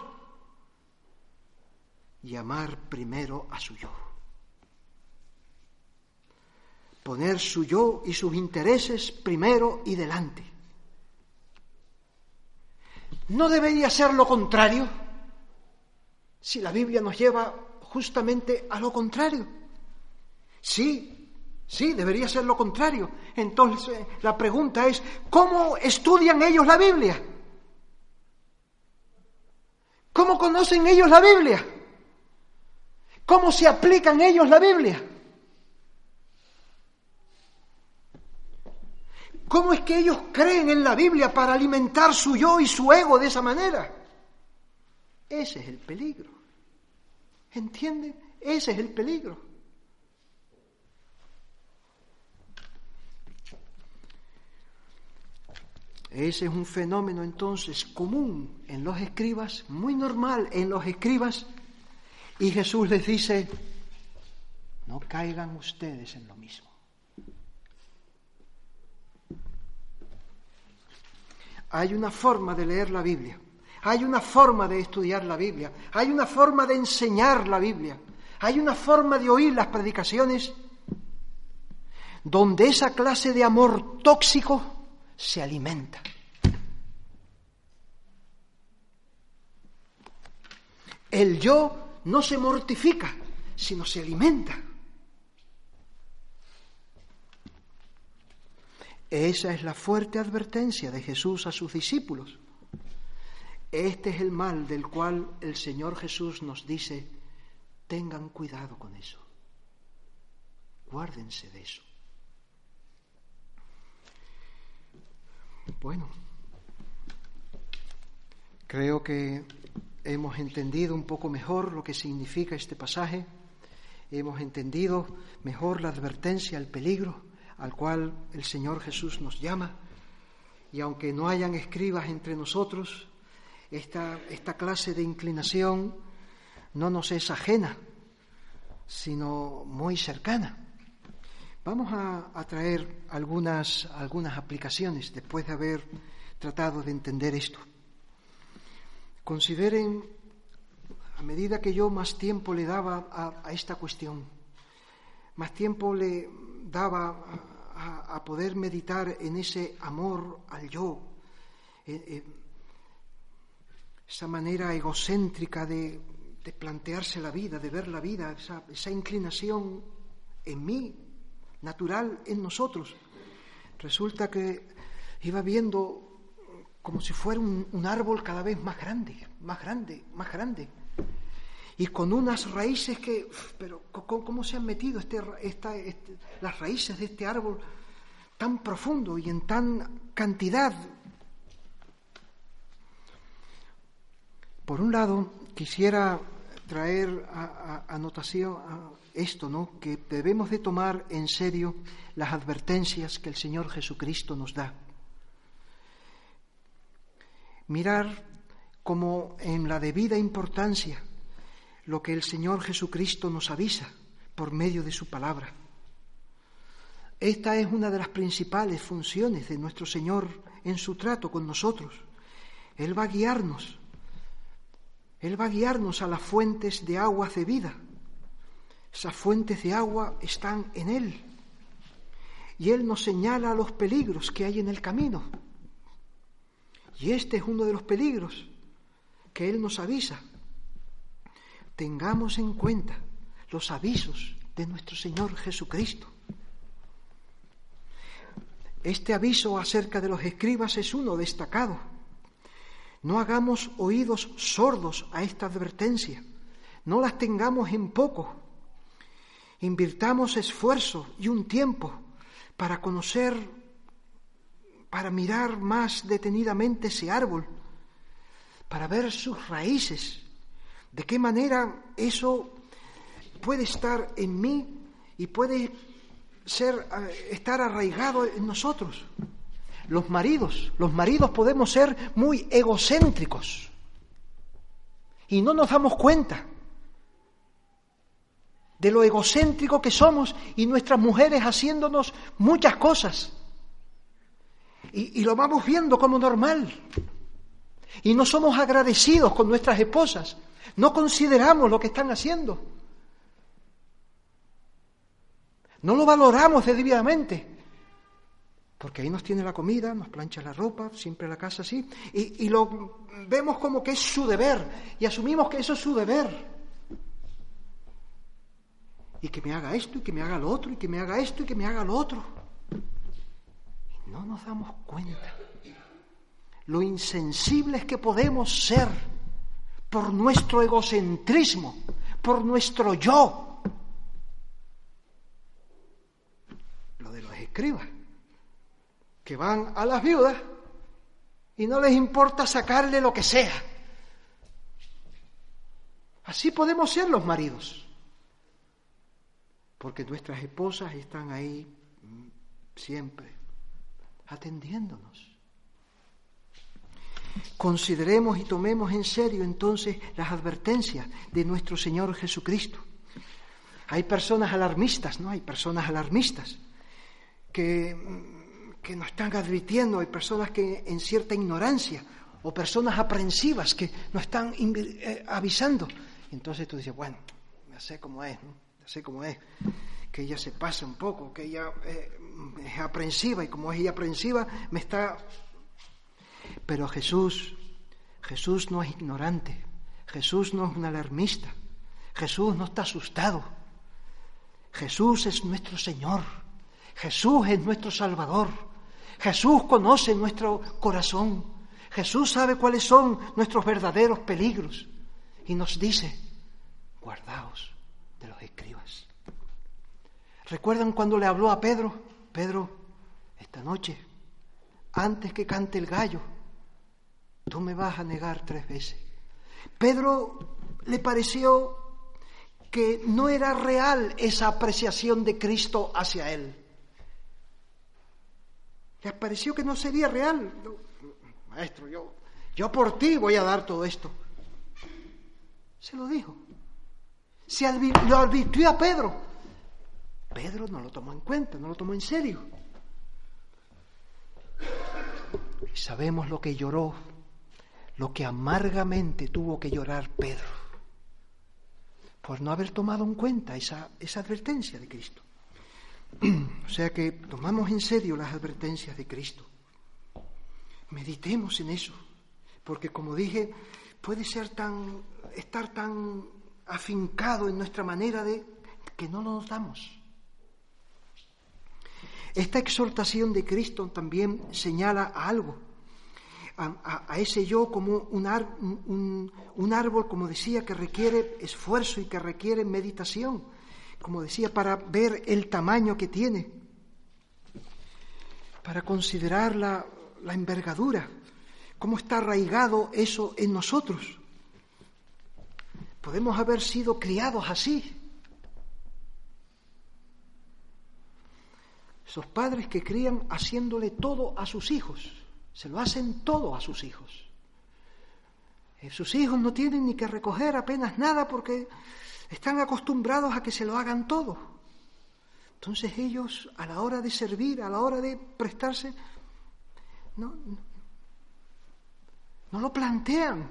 S1: y amar primero a su yo? Poner su yo y sus intereses primero y delante. ¿No debería ser lo contrario? Si la Biblia nos lleva justamente a lo contrario. Sí, sí, debería ser lo contrario. Entonces la pregunta es, ¿cómo estudian ellos la Biblia? ¿Cómo conocen ellos la Biblia? ¿Cómo se aplican ellos la Biblia? ¿Cómo es que ellos creen en la Biblia para alimentar su yo y su ego de esa manera? Ese es el peligro. ¿Entienden? Ese es el peligro. Ese es un fenómeno entonces común en los escribas, muy normal en los escribas, y Jesús les dice, no caigan ustedes en lo mismo. Hay una forma de leer la Biblia, hay una forma de estudiar la Biblia, hay una forma de enseñar la Biblia, hay una forma de oír las predicaciones donde esa clase de amor tóxico se alimenta. El yo no se mortifica, sino se alimenta. Esa es la fuerte advertencia de Jesús a sus discípulos. Este es el mal del cual el Señor Jesús nos dice, tengan cuidado con eso, guárdense de eso. Bueno, creo que hemos entendido un poco mejor lo que significa este pasaje, hemos entendido mejor la advertencia, el peligro al cual el Señor Jesús nos llama. Y aunque no hayan escribas entre nosotros, esta, esta clase de inclinación no nos es ajena, sino muy cercana. Vamos a, traer algunas, algunas aplicaciones después de haber tratado de entender esto. Consideren, a medida que yo más tiempo le daba a, esta cuestión, más tiempo le daba a, poder meditar en ese amor al yo, esa manera egocéntrica de, plantearse la vida, de ver la vida, esa, inclinación en mí, natural en nosotros. Resulta que iba viendo como si fuera un, árbol cada vez más grande, más grande, más grande. Y con unas raíces que, pero ¿cómo, se han metido este, este, las raíces de este árbol tan profundo y en tan cantidad Por un lado, quisiera traer anotación a esto, ¿no? Que debemos de tomar en serio las advertencias que el Señor Jesucristo nos da. Mirar como en la debida importancia lo que el Señor Jesucristo nos avisa por medio de su palabra. Esta es una de las principales funciones de nuestro Señor en su trato con nosotros. Él va a guiarnos él va a guiarnos a las fuentes de agua de vida. Esas fuentes de agua están en Él. Y Él nos señala los peligros que hay en el camino. Y este es uno de los peligros que Él nos avisa. Tengamos en cuenta los avisos de nuestro Señor Jesucristo. Este aviso acerca de los escribas es uno destacado no hagamos oídos sordos a esta advertencia, no las tengamos en poco. Invirtamos esfuerzo y un tiempo para conocer, para mirar más detenidamente ese árbol, para ver sus raíces, de qué manera eso puede estar en mí y puede ser eh, estar arraigado en nosotros los maridos. Los maridos podemos ser muy egocéntricos y no nos damos cuenta de lo egocéntrico que somos y nuestras mujeres haciéndonos muchas cosas. Y, y, lo vamos viendo como normal. Y no somos agradecidos con nuestras esposas. No consideramos lo que están haciendo. No lo valoramos debidamente porque ahí nos tiene la comida, nos plancha la ropa, siempre la casa así, y, lo vemos como que es su deber, y asumimos que eso es su deber. Y que me haga esto, y que me haga lo otro, y que me haga esto, y que me haga lo otro. Y no nos damos cuenta lo insensibles que podemos ser por nuestro egocentrismo, por nuestro yo. Lo de los escribas que van a las viudas y no les importa sacarle lo que sea. Así podemos ser los maridos, porque nuestras esposas están ahí siempre atendiéndonos. Consideremos y tomemos en serio entonces las advertencias de nuestro Señor Jesucristo. Hay personas alarmistas, ¿no? Hay personas alarmistas que que nos están advirtiendo, hay personas que en cierta ignorancia o personas aprensivas que nos están eh, avisando. Entonces tú dices, bueno, ya sé cómo es, ya sé cómo es, que ella se pasa un poco, que ella eh, es aprensiva y como es ella aprensiva me está... Pero Jesús, Jesús no es ignorante, Jesús no es un alarmista, Jesús no está asustado, Jesús es nuestro Señor, Jesús es nuestro Salvador. Jesús conoce nuestro corazón. Jesús sabe cuáles son nuestros verdaderos peligros. Y nos dice, guardaos de los escribas. ¿Recuerdan cuando le habló a Pedro? Pedro, esta noche, antes que cante el gallo, tú me vas a negar tres veces. Pedro le pareció que no era real esa apreciación de Cristo hacia él. Les pareció que no sería real. Maestro, yo, yo por ti voy a dar todo esto. Se lo dijo. Se lo advirtió a Pedro. Pedro no lo tomó en cuenta, no lo tomó en serio. Y sabemos lo que lloró, lo que amargamente tuvo que llorar Pedro, por no haber tomado en cuenta esa, esa advertencia de Cristo. o sea que tomamos en serio las advertencias de Cristo. Meditemos en eso, porque como dije, puede ser tan, estar tan afincado en nuestra manera de que no nos damos. Esta exhortación de Cristo también señala algo, a, ese yo como un, un, árbol, como decía, que requiere esfuerzo y que requiere meditación, como decía, para ver el tamaño que tiene, para considerar la, la envergadura, cómo está arraigado eso en nosotros. Podemos haber sido criados así, Esos padres que crían haciéndole todo a sus hijos, se lo hacen todo a sus hijos. Eh, sus hijos no tienen ni que recoger apenas nada porque están acostumbrados a que se lo hagan todo. Entonces ellos a la hora de servir, a la hora de prestarse, no, no lo plantean.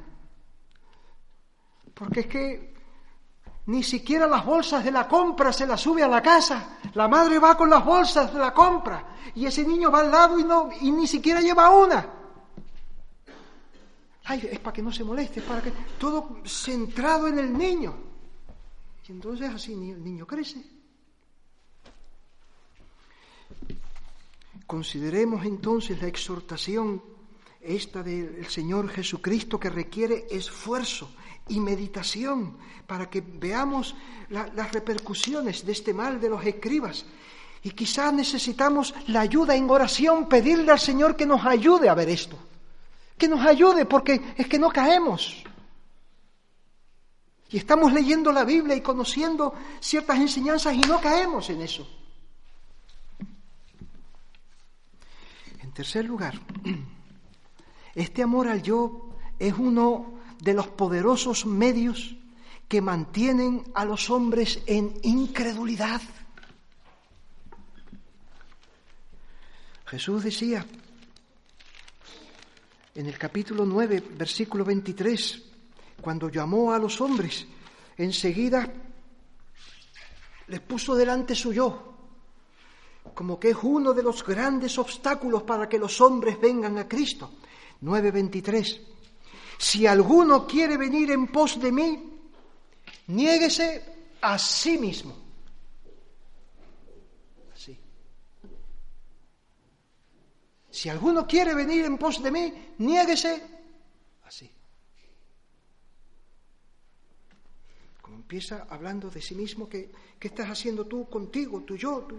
S1: Porque es que ni siquiera las bolsas de la compra se las sube a la casa. La madre va con las bolsas de la compra y ese niño va al lado y, no, y ni siquiera lleva una. Ay, es para que no se moleste, es para que todo centrado en el niño. Y entonces así el niño crece. Consideremos entonces la exhortación esta del Señor Jesucristo que requiere esfuerzo, y meditación para que veamos las repercusiones de este mal de los escribas. Y quizás necesitamos la ayuda en oración, pedirle al Señor que nos ayude a ver esto, que nos ayude porque es que no caemos. Y estamos leyendo la Biblia y conociendo ciertas enseñanzas y no caemos en eso. En tercer lugar, este amor al yo es uno de los poderosos medios que mantienen a los hombres en incredulidad. Jesús decía en el capítulo 9, versículo 23, cuando llamó a los hombres, enseguida les puso delante su yo, como que es uno de los grandes obstáculos para que los hombres vengan a Cristo. 9.23. Si alguno quiere venir en pos de mí, niéguese a sí mismo. Así. Si alguno quiere venir en pos de mí, niéguese así. Como empieza hablando de sí mismo, ¿qué, qué estás haciendo tú contigo, tú yo, tú?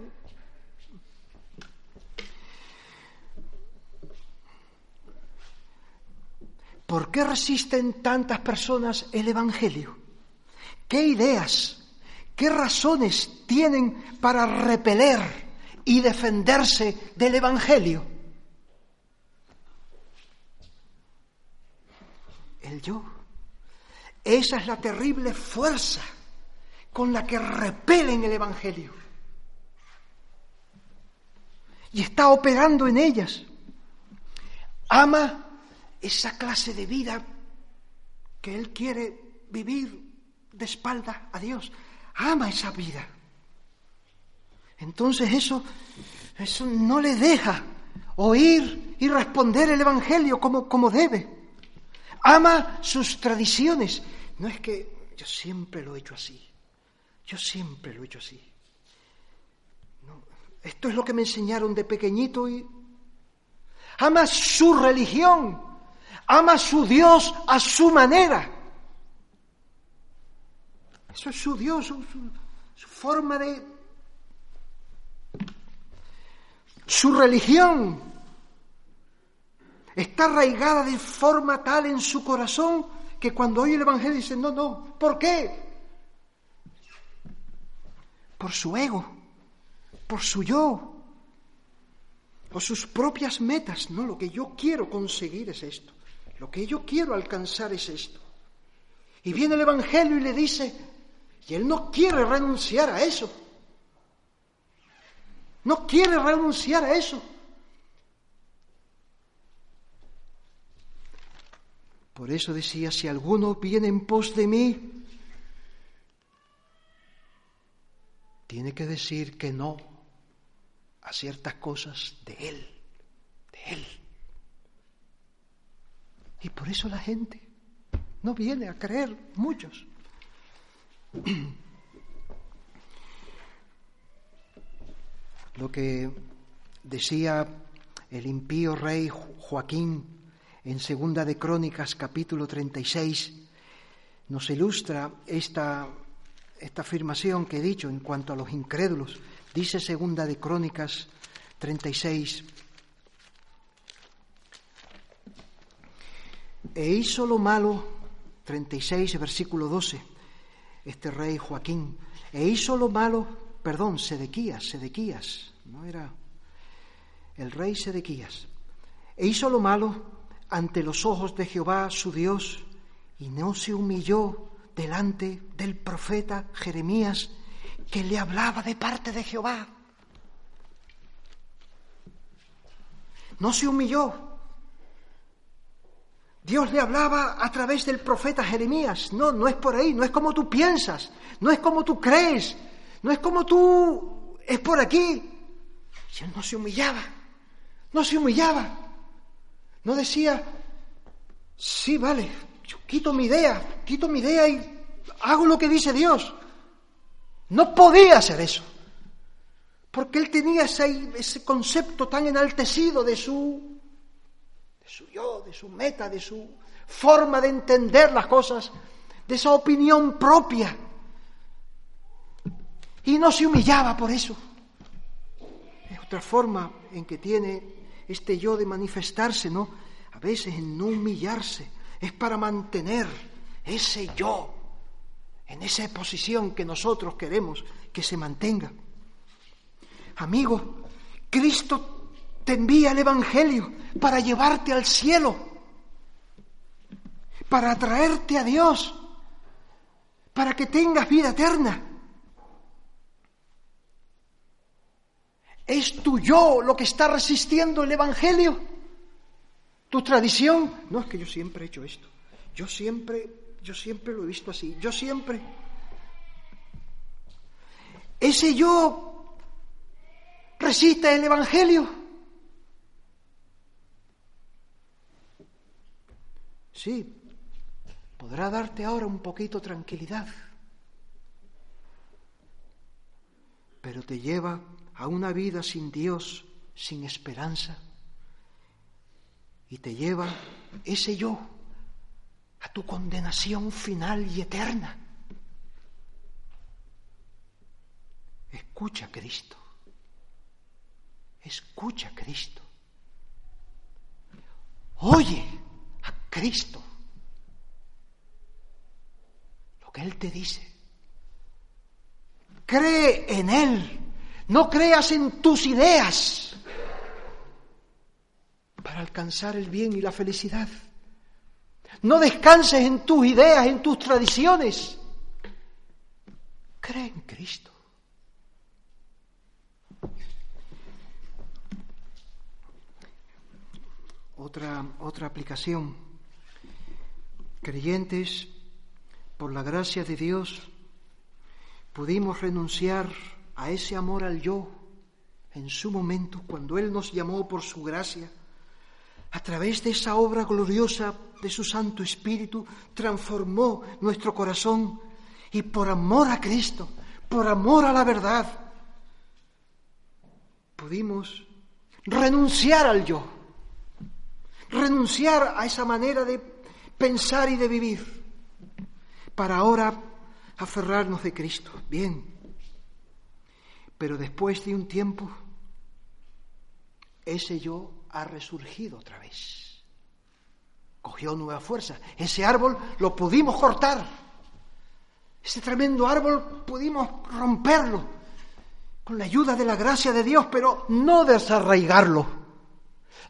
S1: ¿Por qué resisten tantas personas el Evangelio? ¿Qué ideas, qué razones tienen para repeler y defenderse del Evangelio? El yo. Esa es la terrible fuerza con la que repelen el Evangelio. Y está operando en ellas. Ama esa clase de vida que Él quiere vivir de espalda a Dios. Ama esa vida. Entonces eso, eso no le deja oír y responder el Evangelio como, como debe. Ama sus tradiciones. No es que yo siempre lo he hecho así. Yo siempre lo he hecho así. esto es lo que me enseñaron de pequeñito y ama su religión ama a su Dios a su manera. Eso es su Dios, su, forma de... Su religión está arraigada de forma tal en su corazón que cuando oye el Evangelio dice, no, no, ¿por qué? Por su ego, por su yo, por sus propias metas. No, lo que yo quiero conseguir es esto. Lo que yo quiero alcanzar es esto. Y viene el Evangelio y le dice, Y él no quiere renunciar a eso. No quiere renunciar a eso. Por eso decía, si alguno viene en pos de mí, tiene que decir que no a ciertas cosas de Él, de Él. Y por eso la gente no viene a creer, muchos. Lo que decía el impío rey Joaquín en Segunda de Crónicas capítulo 36 nos ilustra esta, esta afirmación que he dicho en cuanto a los incrédulos. Dice Segunda de Crónicas 36, e hizo lo malo, 36, versículo 12, este rey Joaquín, e hizo lo malo, perdón, Sedequías, Sedequías, no era el rey Sedequías, e hizo lo malo ante los ojos de Jehová su Dios y no se humilló delante del profeta Jeremías que le hablaba de parte de Jehová. No se humilló. Dios le hablaba a través del profeta Jeremías. No, no es por ahí, no es como tú piensas, no es como tú crees, no es como tú, es por aquí. Él no se humillaba, no se humillaba. No decía, sí, vale, yo quito mi idea, quito mi idea y hago lo que dice Dios. No podía hacer eso, porque él tenía ese, ese concepto tan enaltecido de su, de su yo, de su meta, de su forma de entender las cosas, de esa opinión propia. Y no se humillaba por eso. Es otra forma en que tiene este yo de manifestarse, ¿no? A veces en no humillarse, es para mantener ese yo en esa posición que nosotros queremos que se mantenga. Amigo, Cristo te envía el Evangelio para llevarte al cielo, para atraerte a Dios, para que tengas vida eterna. ¿Es tu yo lo que está resistiendo el Evangelio? ¿Tu tradición? No, es que yo siempre he hecho esto. Yo siempre, yo siempre lo he visto así. Yo siempre. ¿Ese yo resiste el Evangelio? Sí, podrá darte ahora un poquito tranquilidad, pero te lleva a una vida sin Dios, sin esperanza, y te lleva ese yo a tu condenación final y eterna. Escucha Cristo. Escucha Cristo. Oye Cristo. Lo que Él te dice. Cree en Él no creas en tus ideas para alcanzar el bien y la felicidad. No descanses en tus ideas, en tus tradiciones. Cree en Cristo. Otra, otra aplicación. Creyentes, por la gracia de Dios, pudimos renunciar a ese amor al yo en su momento, cuando Él nos llamó por su gracia, a través de esa obra gloriosa de su Santo Espíritu, transformó nuestro corazón y por amor a Cristo, por amor a la verdad, pudimos renunciar al yo, renunciar a esa manera de pensar y de vivir, para ahora aferrarnos de Cristo. Bien, pero después de un tiempo, ese yo ha resurgido otra vez. Cogió nueva fuerza. Ese árbol lo pudimos cortar. Ese tremendo árbol pudimos romperlo con la ayuda de la gracia de Dios, pero no desarraigarlo.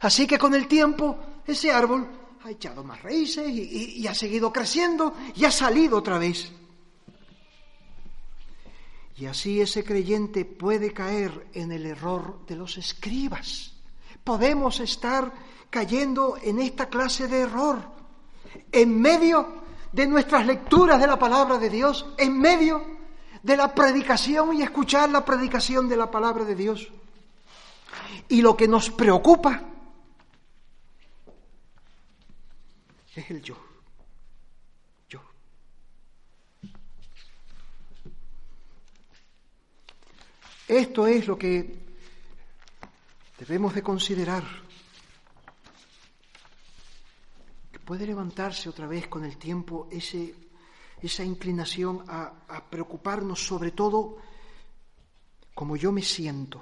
S1: Así que con el tiempo ese árbol ha echado más raíces y, ha seguido creciendo y ha salido otra vez. Y así ese creyente puede caer en el error de los escribas. Podemos estar cayendo en esta clase de error en medio de nuestras lecturas de la palabra de Dios, en medio de la predicación y escuchar la predicación de la palabra de Dios. Y lo que nos preocupa es el yo. Yo. Esto es lo que debemos de considerar. Que puede levantarse otra vez con el tiempo ese, esa inclinación a, a preocuparnos sobre todo como yo me siento,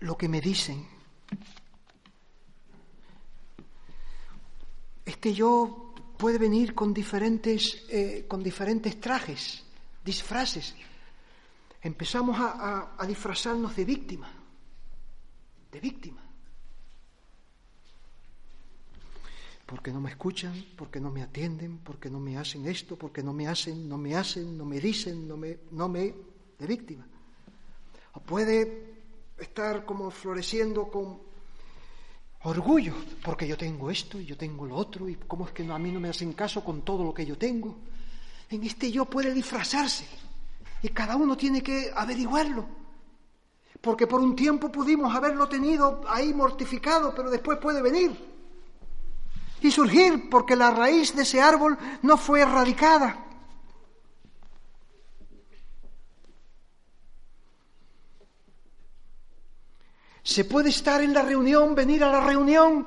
S1: lo que me dicen, Este yo puede venir con diferentes, eh, con diferentes trajes, disfraces. Empezamos a, a disfrazarnos de víctima, de víctima. Porque no me escuchan, porque no me atienden, porque no me hacen esto, porque no me hacen, no me hacen, no me dicen, no me, no me, de víctima. O puede estar como floreciendo con orgullo, porque yo tengo esto y yo tengo lo otro, y cómo es que a mí no me hacen caso con todo lo que yo tengo. En este yo puede disfrazarse y cada uno tiene que averiguarlo, porque por un tiempo pudimos haberlo tenido ahí mortificado, pero después puede venir y surgir porque la raíz de ese árbol no fue erradicada. Se puede estar en la reunión, venir a la reunión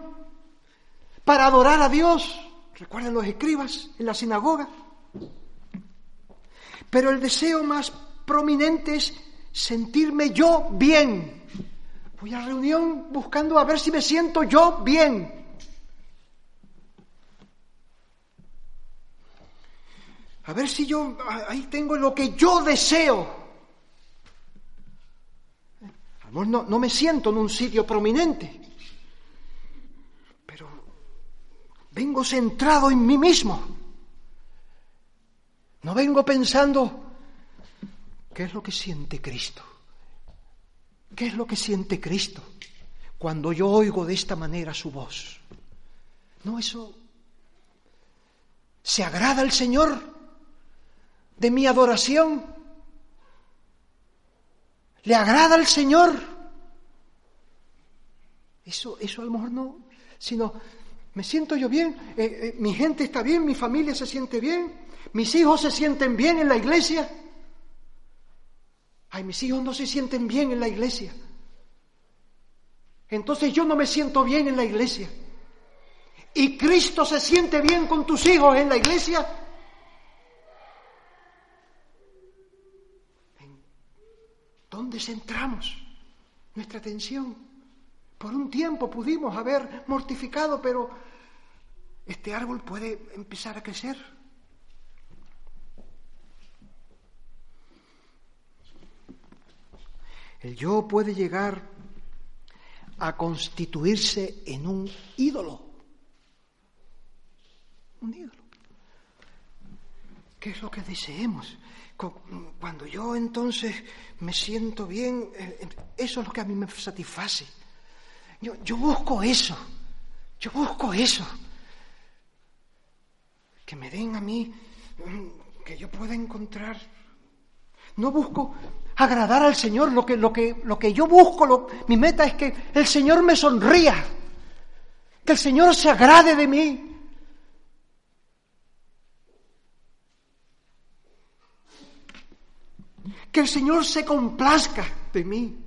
S1: para adorar a Dios. Recuerden los escribas en la sinagoga. Pero el deseo más prominente es sentirme yo bien. Voy a reunión buscando a ver si me siento yo bien. A ver si yo ahí tengo lo que yo deseo no, no me siento en un sitio prominente, pero vengo centrado en mí mismo. No vengo pensando, ¿qué es lo que siente Cristo? ¿Qué es lo que siente Cristo cuando yo oigo de esta manera su voz? No, eso se agrada al Señor de mi adoración. ¿Le agrada al Señor? Eso, eso a lo mejor no, sino me siento yo bien, eh, eh, mi gente está bien, mi familia se siente bien, mis hijos se sienten bien en la iglesia. Ay, mis hijos no se sienten bien en la iglesia. Entonces yo no me siento bien en la iglesia. Y Cristo se siente bien con tus hijos en la iglesia. ¿Dónde centramos nuestra atención? Por un tiempo pudimos haber mortificado, pero este árbol puede empezar a crecer. El yo puede llegar a constituirse en un ídolo. Un ídolo. ¿Qué es lo que deseemos? Cuando yo entonces me siento bien, eh, eso es lo que a mí me satisface. Yo, yo busco eso, yo busco eso. Que me den a mí, mm, que yo pueda encontrar. No busco agradar al Señor, lo que, lo que, lo que yo busco, mi meta es que el Señor me sonría, que el Señor se agrade de mí, que el Señor se complazca de mí.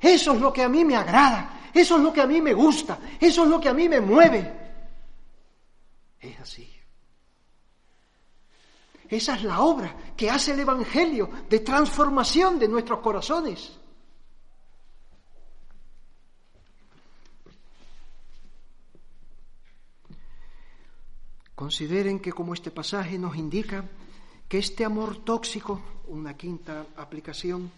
S1: Eso es lo que a mí me agrada, eso es lo que a mí me gusta, eso es lo que a mí me mueve. Es así. Esa es la obra que hace el Evangelio de transformación de nuestros corazones. Consideren que como este pasaje nos indica, que este amor tóxico, una quinta aplicación,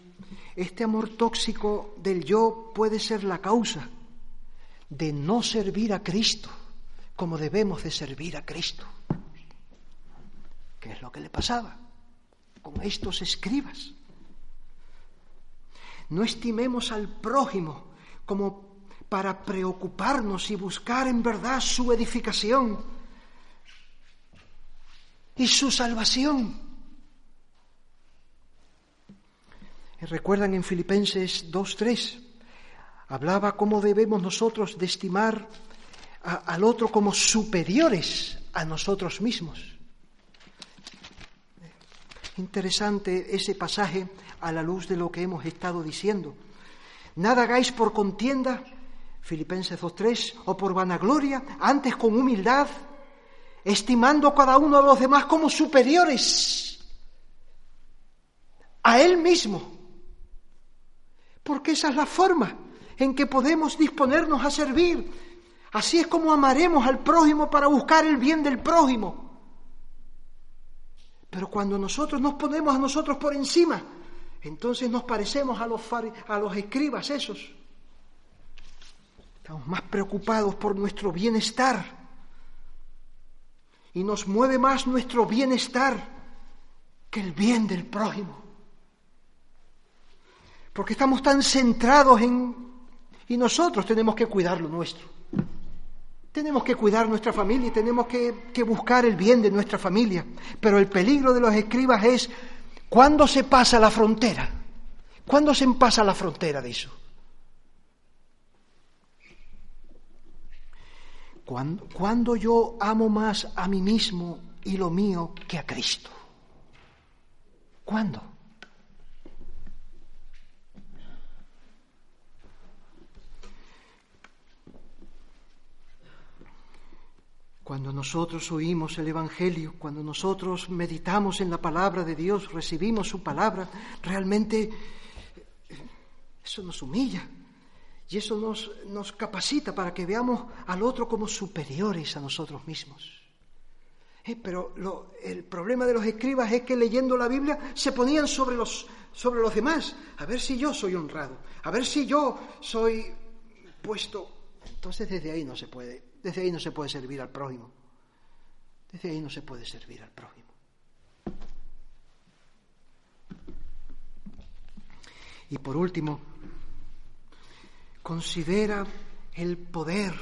S1: este amor tóxico del yo puede ser la causa de no servir a Cristo como debemos de servir a Cristo. ¿Qué es lo que le pasaba? con estos escribas. No estimemos al prójimo como para preocuparnos y buscar en verdad su edificación y su salvación. Recuerdan en Filipenses 2.3, hablaba cómo debemos nosotros estimar al otro como superiores a nosotros mismos. Interesante ese pasaje a la luz de lo que hemos estado diciendo. Nada hagáis por contienda, Filipenses 2.3, o por vanagloria, antes con humildad, estimando cada uno a los demás como superiores a él mismo. Porque esa es la forma en que podemos disponernos a servir. Así es como amaremos al prójimo para buscar el bien del prójimo. Pero cuando nosotros nos ponemos a nosotros por encima, entonces nos parecemos a los, a los escribas esos. Estamos más preocupados por nuestro bienestar. Y nos mueve más nuestro bienestar que el bien del prójimo. Porque estamos tan centrados en... Y nosotros tenemos que cuidar lo nuestro. Tenemos que cuidar nuestra familia y tenemos que, que, buscar el bien de nuestra familia. Pero el peligro de los escribas es cuando se pasa la frontera. ¿Cuándo se pasa la frontera de eso? Cuando, cuando yo amo más a mí mismo y lo mío que a Cristo. ¿Cuándo? Cuando nosotros oímos el Evangelio, cuando nosotros meditamos en la palabra de Dios, recibimos su palabra, realmente eso nos humilla y eso nos, nos capacita para que veamos al otro como superiores a nosotros mismos. Eh, pero el problema de los escribas es que leyendo la Biblia se ponían sobre los, sobre los demás, a ver si yo soy honrado, a ver si yo soy puesto. Entonces desde ahí no se puede desde ahí no se puede servir al prójimo. Desde ahí no se puede servir al prójimo. Y por último, considera el poder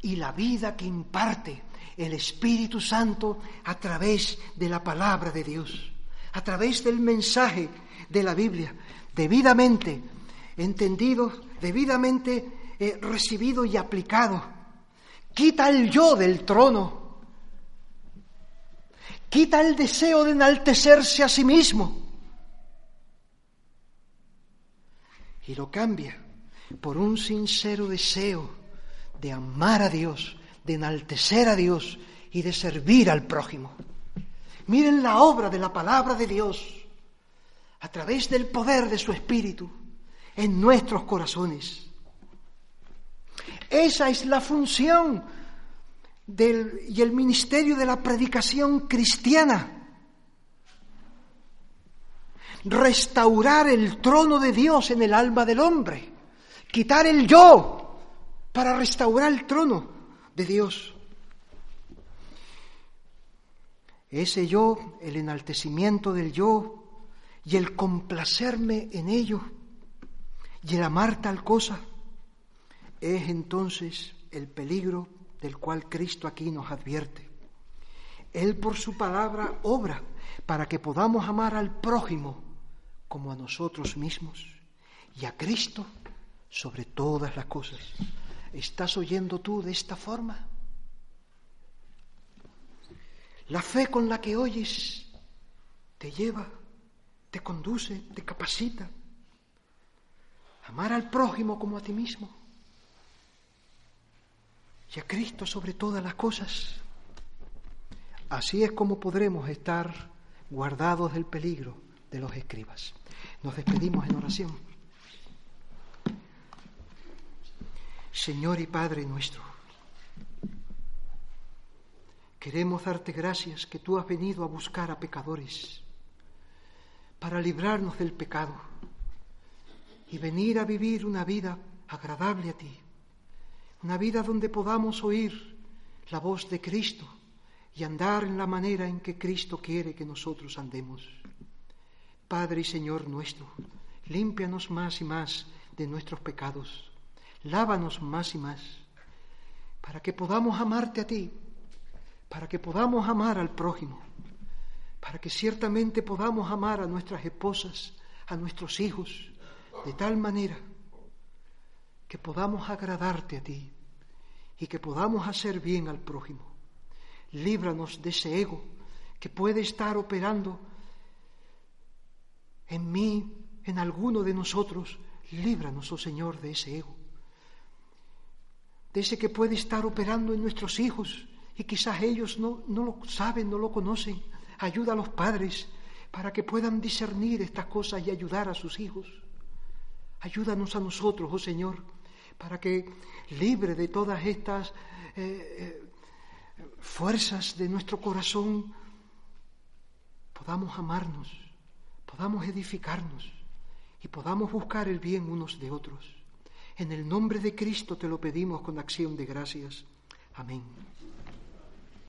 S1: y la vida que imparte el Espíritu Santo a través de la palabra de Dios, a través del mensaje de la Biblia, debidamente entendido, debidamente eh, recibido y aplicado Quita el yo del trono. Quita el deseo de enaltecerse a sí mismo. Y lo cambia por un sincero deseo de amar a Dios, de enaltecer a Dios y de servir al prójimo. Miren la obra de la palabra de Dios a través del poder de su Espíritu en nuestros corazones. Esa es la función del, y el ministerio de la predicación cristiana. Restaurar el trono de Dios en el alma del hombre. Quitar el yo para restaurar el trono de Dios. Ese yo, el enaltecimiento del yo y el complacerme en ello y el amar tal cosa es entonces el peligro del cual Cristo aquí nos advierte. Él por su palabra obra para que podamos amar al prójimo como a nosotros mismos y a Cristo sobre todas las cosas. ¿Estás oyendo tú de esta forma? La fe con la que oyes te lleva, te conduce, te capacita. Amar al prójimo como a ti mismo y a Cristo sobre todas las cosas. Así es como podremos estar guardados del peligro de los escribas. Nos despedimos en oración. Señor y Padre nuestro, queremos darte gracias que tú has venido a buscar a pecadores para librarnos del pecado y venir a vivir una vida agradable a ti una vida donde podamos oír la voz de Cristo y andar en la manera en que Cristo quiere que nosotros andemos. Padre y Señor nuestro, límpianos más y más de nuestros pecados, lávanos más y más, para que podamos amarte a ti, para que podamos amar al prójimo, para que ciertamente podamos amar a nuestras esposas, a nuestros hijos, de tal manera que podamos agradarte a ti y que podamos hacer bien al prójimo. Líbranos de ese ego que puede estar operando en mí, en alguno de nosotros. Líbranos, oh Señor, de ese ego. De ese que puede estar operando en nuestros hijos y quizás ellos no, no lo saben, no lo conocen. Ayuda a los padres para que puedan discernir estas cosas y ayudar a sus hijos. Ayúdanos a nosotros, oh Señor, para que libre de todas estas eh, eh, fuerzas de nuestro corazón podamos amarnos, podamos edificarnos y podamos buscar el bien unos de otros. En el nombre de Cristo te lo pedimos con acción de gracias. Amén.